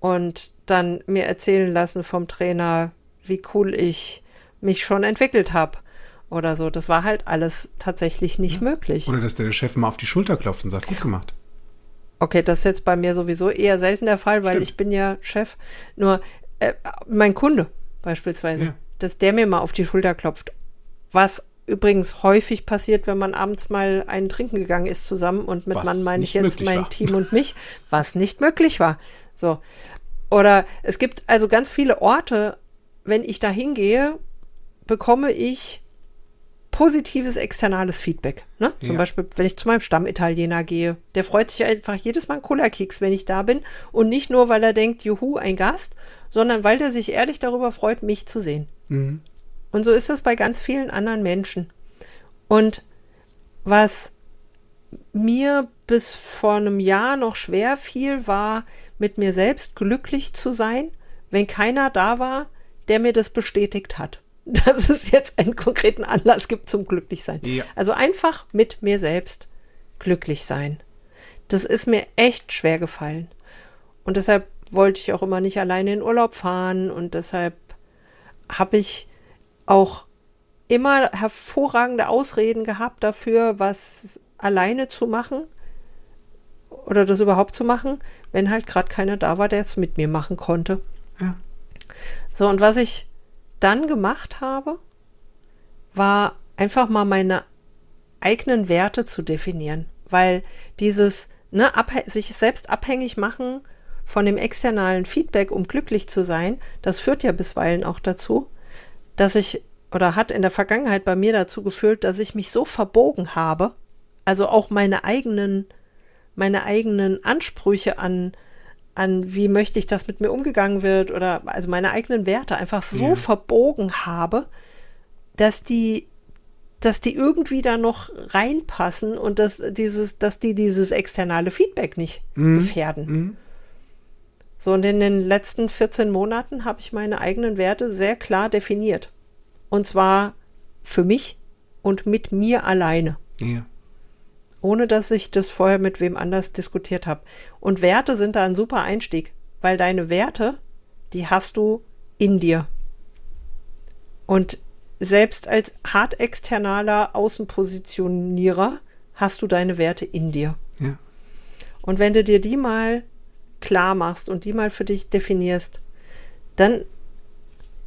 und dann mir erzählen lassen vom Trainer, wie cool ich mich schon entwickelt habe. Oder so. Das war halt alles tatsächlich nicht möglich. Oder dass der Chef mal auf die Schulter klopft und sagt, gut gemacht. Okay, das ist jetzt bei mir sowieso eher selten der Fall, weil Stimmt. ich bin ja Chef. Nur äh, mein Kunde beispielsweise, Ja. dass der mir mal auf die Schulter klopft. Was übrigens häufig passiert, wenn man abends mal einen trinken gegangen ist zusammen und mit Was Mann meine ich jetzt mein war. Team und mich, was nicht möglich war. So. Oder es gibt also ganz viele Orte, wenn ich da hingehe, bekomme ich positives externales Feedback. Ne? Zum Ja. Beispiel, wenn ich zu meinem Stammitaliener gehe, der freut sich einfach jedes Mal einen Cola-Keks, wenn ich da bin. Und nicht nur, weil er denkt, juhu, ein Gast, sondern weil er sich ehrlich darüber freut, mich zu sehen. Mhm. Und so ist es bei ganz vielen anderen Menschen. Und was mir bis vor einem Jahr noch schwer fiel, war, mit mir selbst glücklich zu sein, wenn keiner da war, der mir das bestätigt hat. Dass es jetzt einen konkreten Anlass gibt zum Glücklichsein. Ja. Also einfach mit mir selbst glücklich sein. Das ist mir echt schwer gefallen. Und deshalb wollte ich auch immer nicht alleine in Urlaub fahren und deshalb habe ich auch immer hervorragende Ausreden gehabt dafür, was alleine zu machen oder das überhaupt zu machen, wenn halt gerade keiner da war, der es mit mir machen konnte. Ja. So, und was ich dann gemacht habe, war einfach mal meine eigenen Werte zu definieren, weil dieses ne, sich selbst abhängig machen von dem externalen Feedback, um glücklich zu sein, das führt ja bisweilen auch dazu, dass ich oder hat in der Vergangenheit bei mir dazu geführt, dass ich mich so verbogen habe, also auch meine eigenen meine eigenen Ansprüche an an wie möchte ich, dass mit mir umgegangen wird oder also meine eigenen Werte einfach so Ja. verbogen habe, dass die dass die irgendwie da noch reinpassen und dass dieses dass die dieses externe Feedback nicht gefährden. Mhm. So, und in den letzten 14 Monaten habe ich meine eigenen Werte sehr klar definiert. Und zwar für mich und mit mir alleine. Ja. Ohne dass ich das vorher mit wem anders diskutiert habe. Und Werte sind da ein super Einstieg, weil deine Werte, die hast du in dir. Und selbst als hart externaler Außenpositionierer hast du deine Werte in dir. Ja. Und wenn du dir die mal klar machst und die mal für dich definierst, dann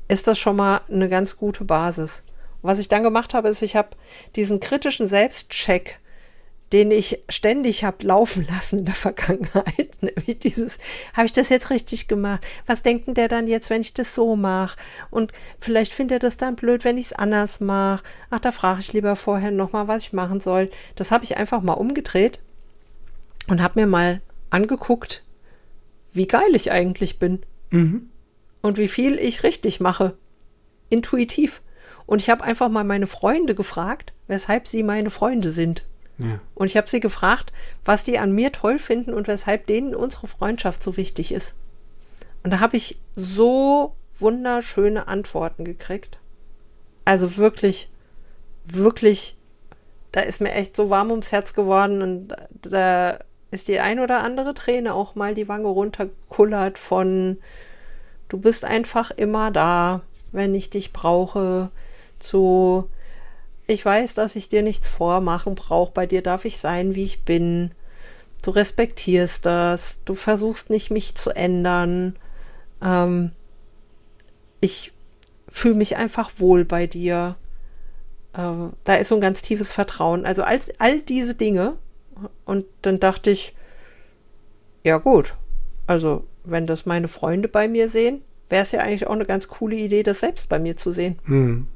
ist das schon mal eine ganz gute Basis. Und was ich dann gemacht habe, ist, ich habe diesen kritischen Selbstcheck, den ich ständig habe laufen lassen in der Vergangenheit, nämlich dieses, habe ich das jetzt richtig gemacht? Was denkt denn der dann jetzt, wenn ich das so mache? Und vielleicht findet er das dann blöd, wenn ich es anders mache. Ach, da frage ich lieber vorher nochmal, was ich machen soll. Das habe ich einfach mal umgedreht und habe mir mal angeguckt, wie geil ich eigentlich bin Mhm. und wie viel ich richtig mache. Intuitiv. Und ich habe einfach mal meine Freunde gefragt, weshalb sie meine Freunde sind. Und ich habe sie gefragt, was die an mir toll finden und weshalb denen unsere Freundschaft so wichtig ist. Und da habe ich so wunderschöne Antworten gekriegt. Also wirklich, wirklich, da ist mir echt so warm ums Herz geworden und da ist die ein oder andere Träne auch mal die Wange runtergekullert von du bist einfach immer da, wenn ich dich brauche, zu ich weiß, dass ich dir nichts vormachen brauche, bei dir darf ich sein, wie ich bin. Du respektierst das, du versuchst nicht, mich zu ändern. Ähm, ich fühle mich einfach wohl bei dir. Ähm, da ist so ein ganz tiefes Vertrauen. Also all, all diese Dinge. Und dann dachte ich, ja gut, also wenn das meine Freunde bei mir sehen, wäre es ja eigentlich auch eine ganz coole Idee, das selbst bei mir zu sehen. Mhm.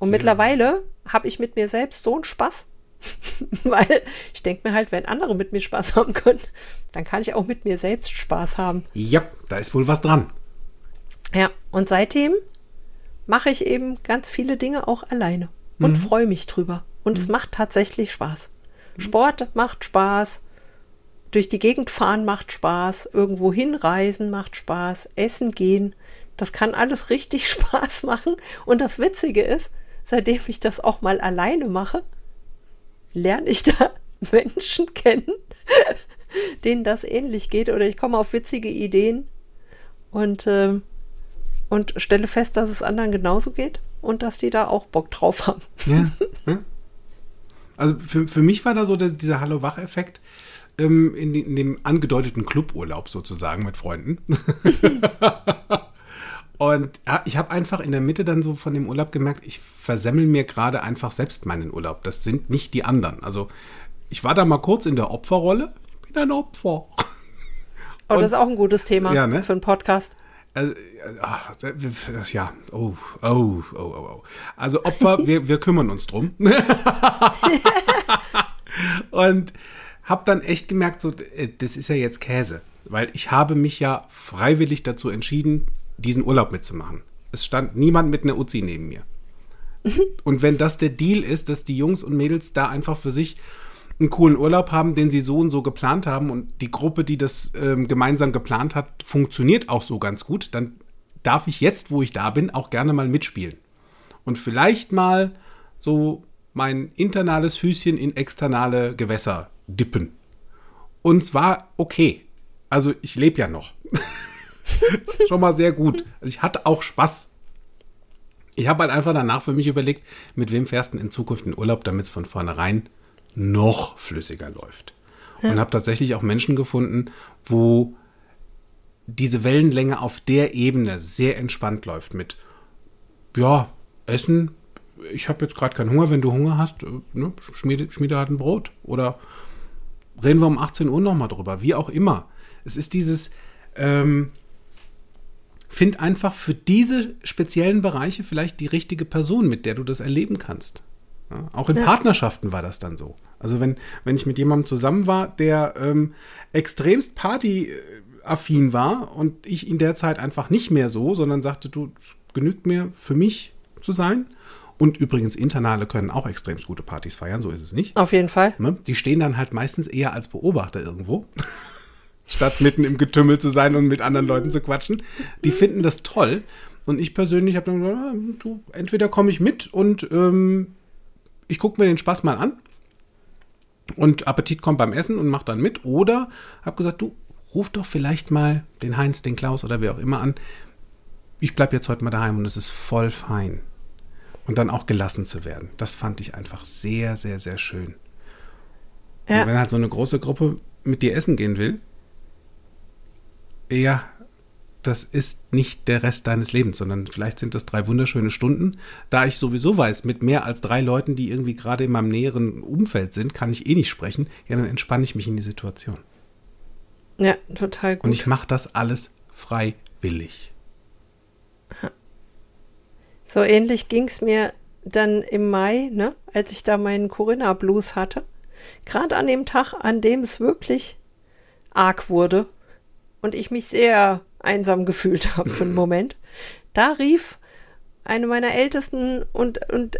Und Sehr. mittlerweile habe ich mit mir selbst so einen Spaß. Weil ich denke mir halt, wenn andere mit mir Spaß haben können, dann kann ich auch mit mir selbst Spaß haben. Ja, da ist wohl was dran. Ja, und seitdem mache ich eben ganz viele Dinge auch alleine und Mhm. freue mich drüber. Und es macht tatsächlich Spaß. Sport macht Spaß. Durch die Gegend fahren macht Spaß. Irgendwo hinreisen macht Spaß. Essen gehen. Das kann alles richtig Spaß machen. Und das Witzige ist, seitdem ich das auch mal alleine mache, lerne ich da Menschen kennen, denen das ähnlich geht. Oder ich komme auf witzige Ideen und, ähm, und stelle fest, dass es anderen genauso geht und dass die da auch Bock drauf haben. Ja, ja. Also für, für mich war da so der, dieser Hallo-Wach-Effekt ähm, in, in dem angedeuteten Cluburlaub sozusagen mit Freunden. Und ich habe einfach in der Mitte dann so von dem Urlaub gemerkt, ich versemmel mir gerade einfach selbst meinen Urlaub. Das sind nicht die anderen. Also ich war da mal kurz in der Opferrolle. Ich bin ein Opfer. Aber Und- das ist auch ein gutes Thema Ja, ne? für einen Podcast. Also, ach, ja, oh, oh, oh, oh, oh. Also Opfer, wir, wir kümmern uns drum. Und habe dann echt gemerkt, so, äh, das ist ja jetzt Käse, weil ich habe mich ja freiwillig dazu entschieden, diesen Urlaub mitzumachen. Es stand niemand mit einer Uzi neben mir. Und wenn das der Deal ist, dass die Jungs und Mädels da einfach für sich einen coolen Urlaub haben, den sie so und so geplant haben und die Gruppe, die das ähm, gemeinsam geplant hat, funktioniert auch so ganz gut, dann darf ich jetzt, wo ich da bin, auch gerne mal mitspielen. Und vielleicht mal so mein internales Füßchen in externe Gewässer dippen. Und zwar okay. Also ich lebe ja noch. Schon mal sehr gut. Also ich hatte auch Spaß. Ich habe halt einfach danach für mich überlegt, mit wem fährst du in Zukunft in Urlaub, damit es von vornherein noch flüssiger läuft. Und habe tatsächlich auch Menschen gefunden, wo diese Wellenlänge auf der Ebene sehr entspannt läuft mit, ja, Essen, ich habe jetzt gerade keinen Hunger, wenn du Hunger hast, äh, ne, schmiede, schmiede halt ein Brot. Oder reden wir um 18 Uhr nochmal drüber, wie auch immer. Es ist dieses, ähm, find einfach für diese speziellen Bereiche vielleicht die richtige Person, mit der du das erleben kannst. Ja, auch in Ja. Partnerschaften war das dann so. Also wenn, wenn ich mit jemandem zusammen war, der ähm, extremst partyaffin war und ich in der Zeit einfach nicht mehr so, sondern sagte, du, genügt mir für mich zu sein. Und übrigens, Internale können auch extremst gute Partys feiern, so ist es nicht. Auf jeden Fall. Ne? Die stehen dann halt meistens eher als Beobachter irgendwo, statt mitten im Getümmel zu sein und mit anderen Leuten zu quatschen. Die finden das toll. Und ich persönlich habe dann gesagt, ah, du, entweder komme ich mit und ähm, ich gucke mir den Spaß mal an und Appetit kommt beim Essen und mach dann mit. Oder habe gesagt, du, ruf doch vielleicht mal den Heinz, den Klaus oder wer auch immer an. Ich bleibe jetzt heute mal daheim und es ist voll fein. Und dann auch gelassen zu werden. Das fand ich einfach sehr, sehr, sehr schön. Ja. Und wenn halt so eine große Gruppe mit dir essen gehen will, ja, das ist nicht der Rest deines Lebens, sondern vielleicht sind das drei wunderschöne Stunden. Da ich sowieso weiß, mit mehr als drei Leuten, die irgendwie gerade in meinem näheren Umfeld sind, kann ich eh nicht sprechen, ja, dann entspanne ich mich in die Situation. Ja, total gut. Und ich mache das alles freiwillig. So ähnlich ging es mir dann im Mai, ne, als ich da meinen Corinna Blues hatte. Gerade an dem Tag, an dem es wirklich arg wurde und ich mich sehr einsam gefühlt habe für einen Moment. Da rief eine meiner ältesten und, und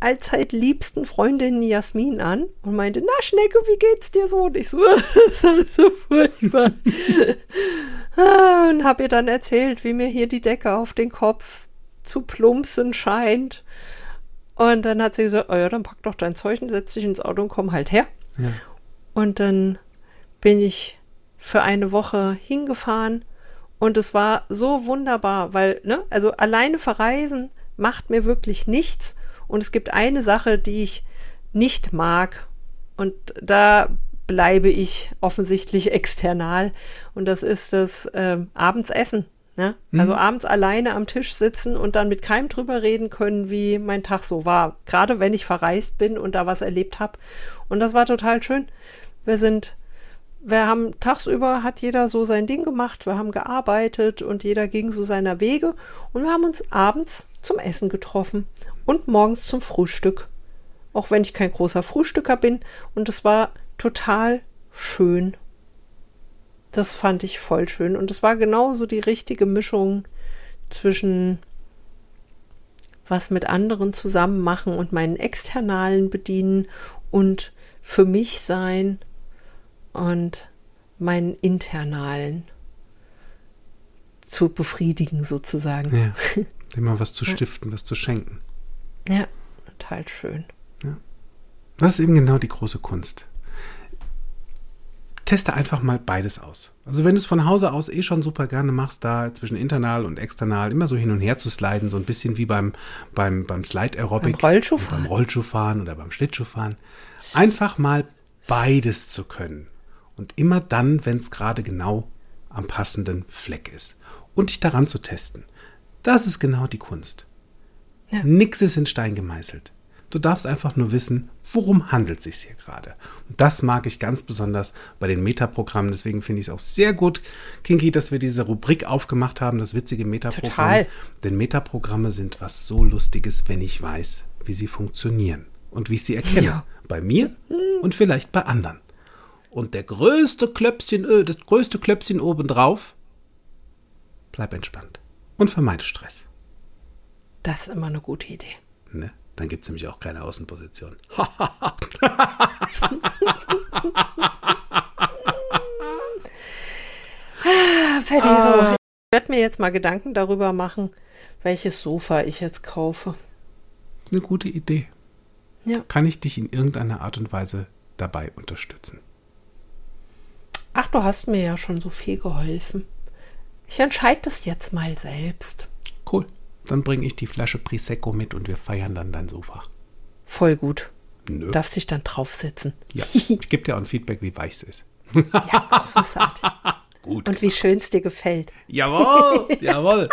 allzeit liebsten Freundinnen Jasmin an und meinte, na Schnecke, wie geht's dir so? Und ich so, das ist so furchtbar. Und habe ihr dann erzählt, wie mir hier die Decke auf den Kopf zu plumpsen scheint. Und dann hat sie gesagt, oh ja, dann pack doch dein Zeug und setz dich ins Auto und komm halt her. Ja. Und dann bin ich für eine Woche hingefahren und es war so wunderbar, weil, ne, also alleine verreisen macht mir wirklich nichts. Und es gibt eine Sache, die ich nicht mag. Und da bleibe ich offensichtlich external. Und das ist das ähm, Abendsessen. Ne? Also abends alleine am Tisch sitzen und dann mit keinem drüber reden können, wie mein Tag so war. Gerade wenn ich verreist bin und da was erlebt habe. Und das war total schön. Wir sind, wir haben tagsüber hat jeder so sein Ding gemacht, wir haben gearbeitet und jeder ging so seiner Wege und wir haben uns abends zum Essen getroffen und morgens zum Frühstück. Auch wenn ich kein großer Frühstücker bin und es war total schön. Das fand ich voll schön und es war genauso die richtige Mischung zwischen was mit anderen zusammen machen und meinen externalen bedienen und für mich sein und meinen internalen zu befriedigen sozusagen. Ja. Immer was zu stiften, was zu schenken. Ja, total schön. Ja. Das ist eben genau die große Kunst. Teste einfach mal beides aus. Also wenn du es von Hause aus eh schon super gerne machst, da zwischen internal und external immer so hin und her zu sliden, so ein bisschen wie beim, beim, beim Slide Aerobic. Beim Rollschuhfahren. Beim Rollschuhfahren oder beim Schlittschuhfahren. Einfach mal beides zu können. Und immer dann, wenn es gerade genau am passenden Fleck ist. Und dich daran zu testen. Das ist genau die Kunst. Ja. Nix ist in Stein gemeißelt. Du darfst einfach nur wissen, worum handelt es sich hier gerade. Und das mag ich ganz besonders bei den Metaprogrammen. Deswegen finde ich es auch sehr gut, Kinky, dass wir diese Rubrik aufgemacht haben, das witzige Metaprogramm. Total. Denn Metaprogramme sind was so Lustiges, wenn ich weiß, wie sie funktionieren und wie ich sie erkenne. Ja. Bei mir und vielleicht bei anderen. Und der größte Klöpschen, äh, das größte Klöpschen obendrauf, bleib entspannt und vermeide Stress. Das ist immer eine gute Idee. Ne? Dann gibt es nämlich auch keine Außenposition. Fertig so. Ich werde mir jetzt mal Gedanken darüber machen, welches Sofa ich jetzt kaufe. Das ist eine gute Idee. Ja. Kann ich dich in irgendeiner Art und Weise dabei unterstützen? Ach, du hast mir ja schon so viel geholfen. Ich entscheide das jetzt mal selbst. Cool. Dann bringe ich die Flasche Prisecco mit und wir feiern dann dein Sofa. Voll gut. Nö. Darfst dich dann draufsetzen. Ja, ich gebe dir auch ein Feedback, wie weich es ist. ja, großartig. gut. Und wie schön es dir gefällt. Jawohl, jawohl.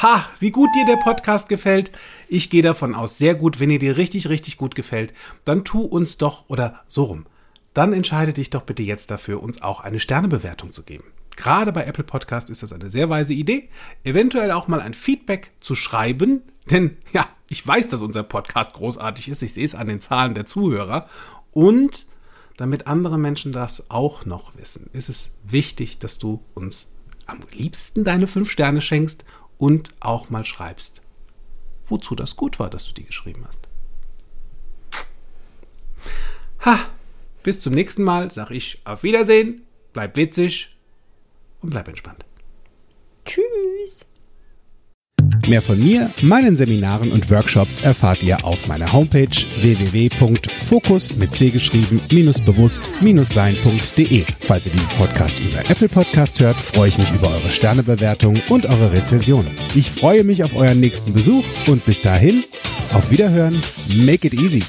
Ha, wie gut dir der Podcast gefällt. Ich gehe davon aus, sehr gut. Wenn ihr dir richtig, richtig gut gefällt, dann tu uns doch, oder so rum, dann entscheide dich doch bitte jetzt dafür, uns auch eine Sternebewertung zu geben. Gerade bei Apple Podcast ist das eine sehr weise Idee, eventuell auch mal ein Feedback zu schreiben, denn ja, ich weiß, dass unser Podcast großartig ist, ich sehe es an den Zahlen der Zuhörer und damit andere Menschen das auch noch wissen, ist es wichtig, dass du uns am liebsten deine fünf Sterne schenkst und auch mal schreibst, wozu das gut war, dass du die geschrieben hast. Ha, bis zum nächsten Mal sage ich auf Wiedersehen, bleib witzig und bleib entspannt. Tschüss. Mehr von mir, meinen Seminaren und Workshops erfahrt ihr auf meiner Homepage www.fokus mit c geschrieben bewusst sein.de. Falls ihr diesen Podcast über Apple Podcast hört, freue ich mich über eure Sternebewertung und eure Rezension. Ich freue mich auf euren nächsten Besuch und bis dahin, auf Wiederhören, make it easy.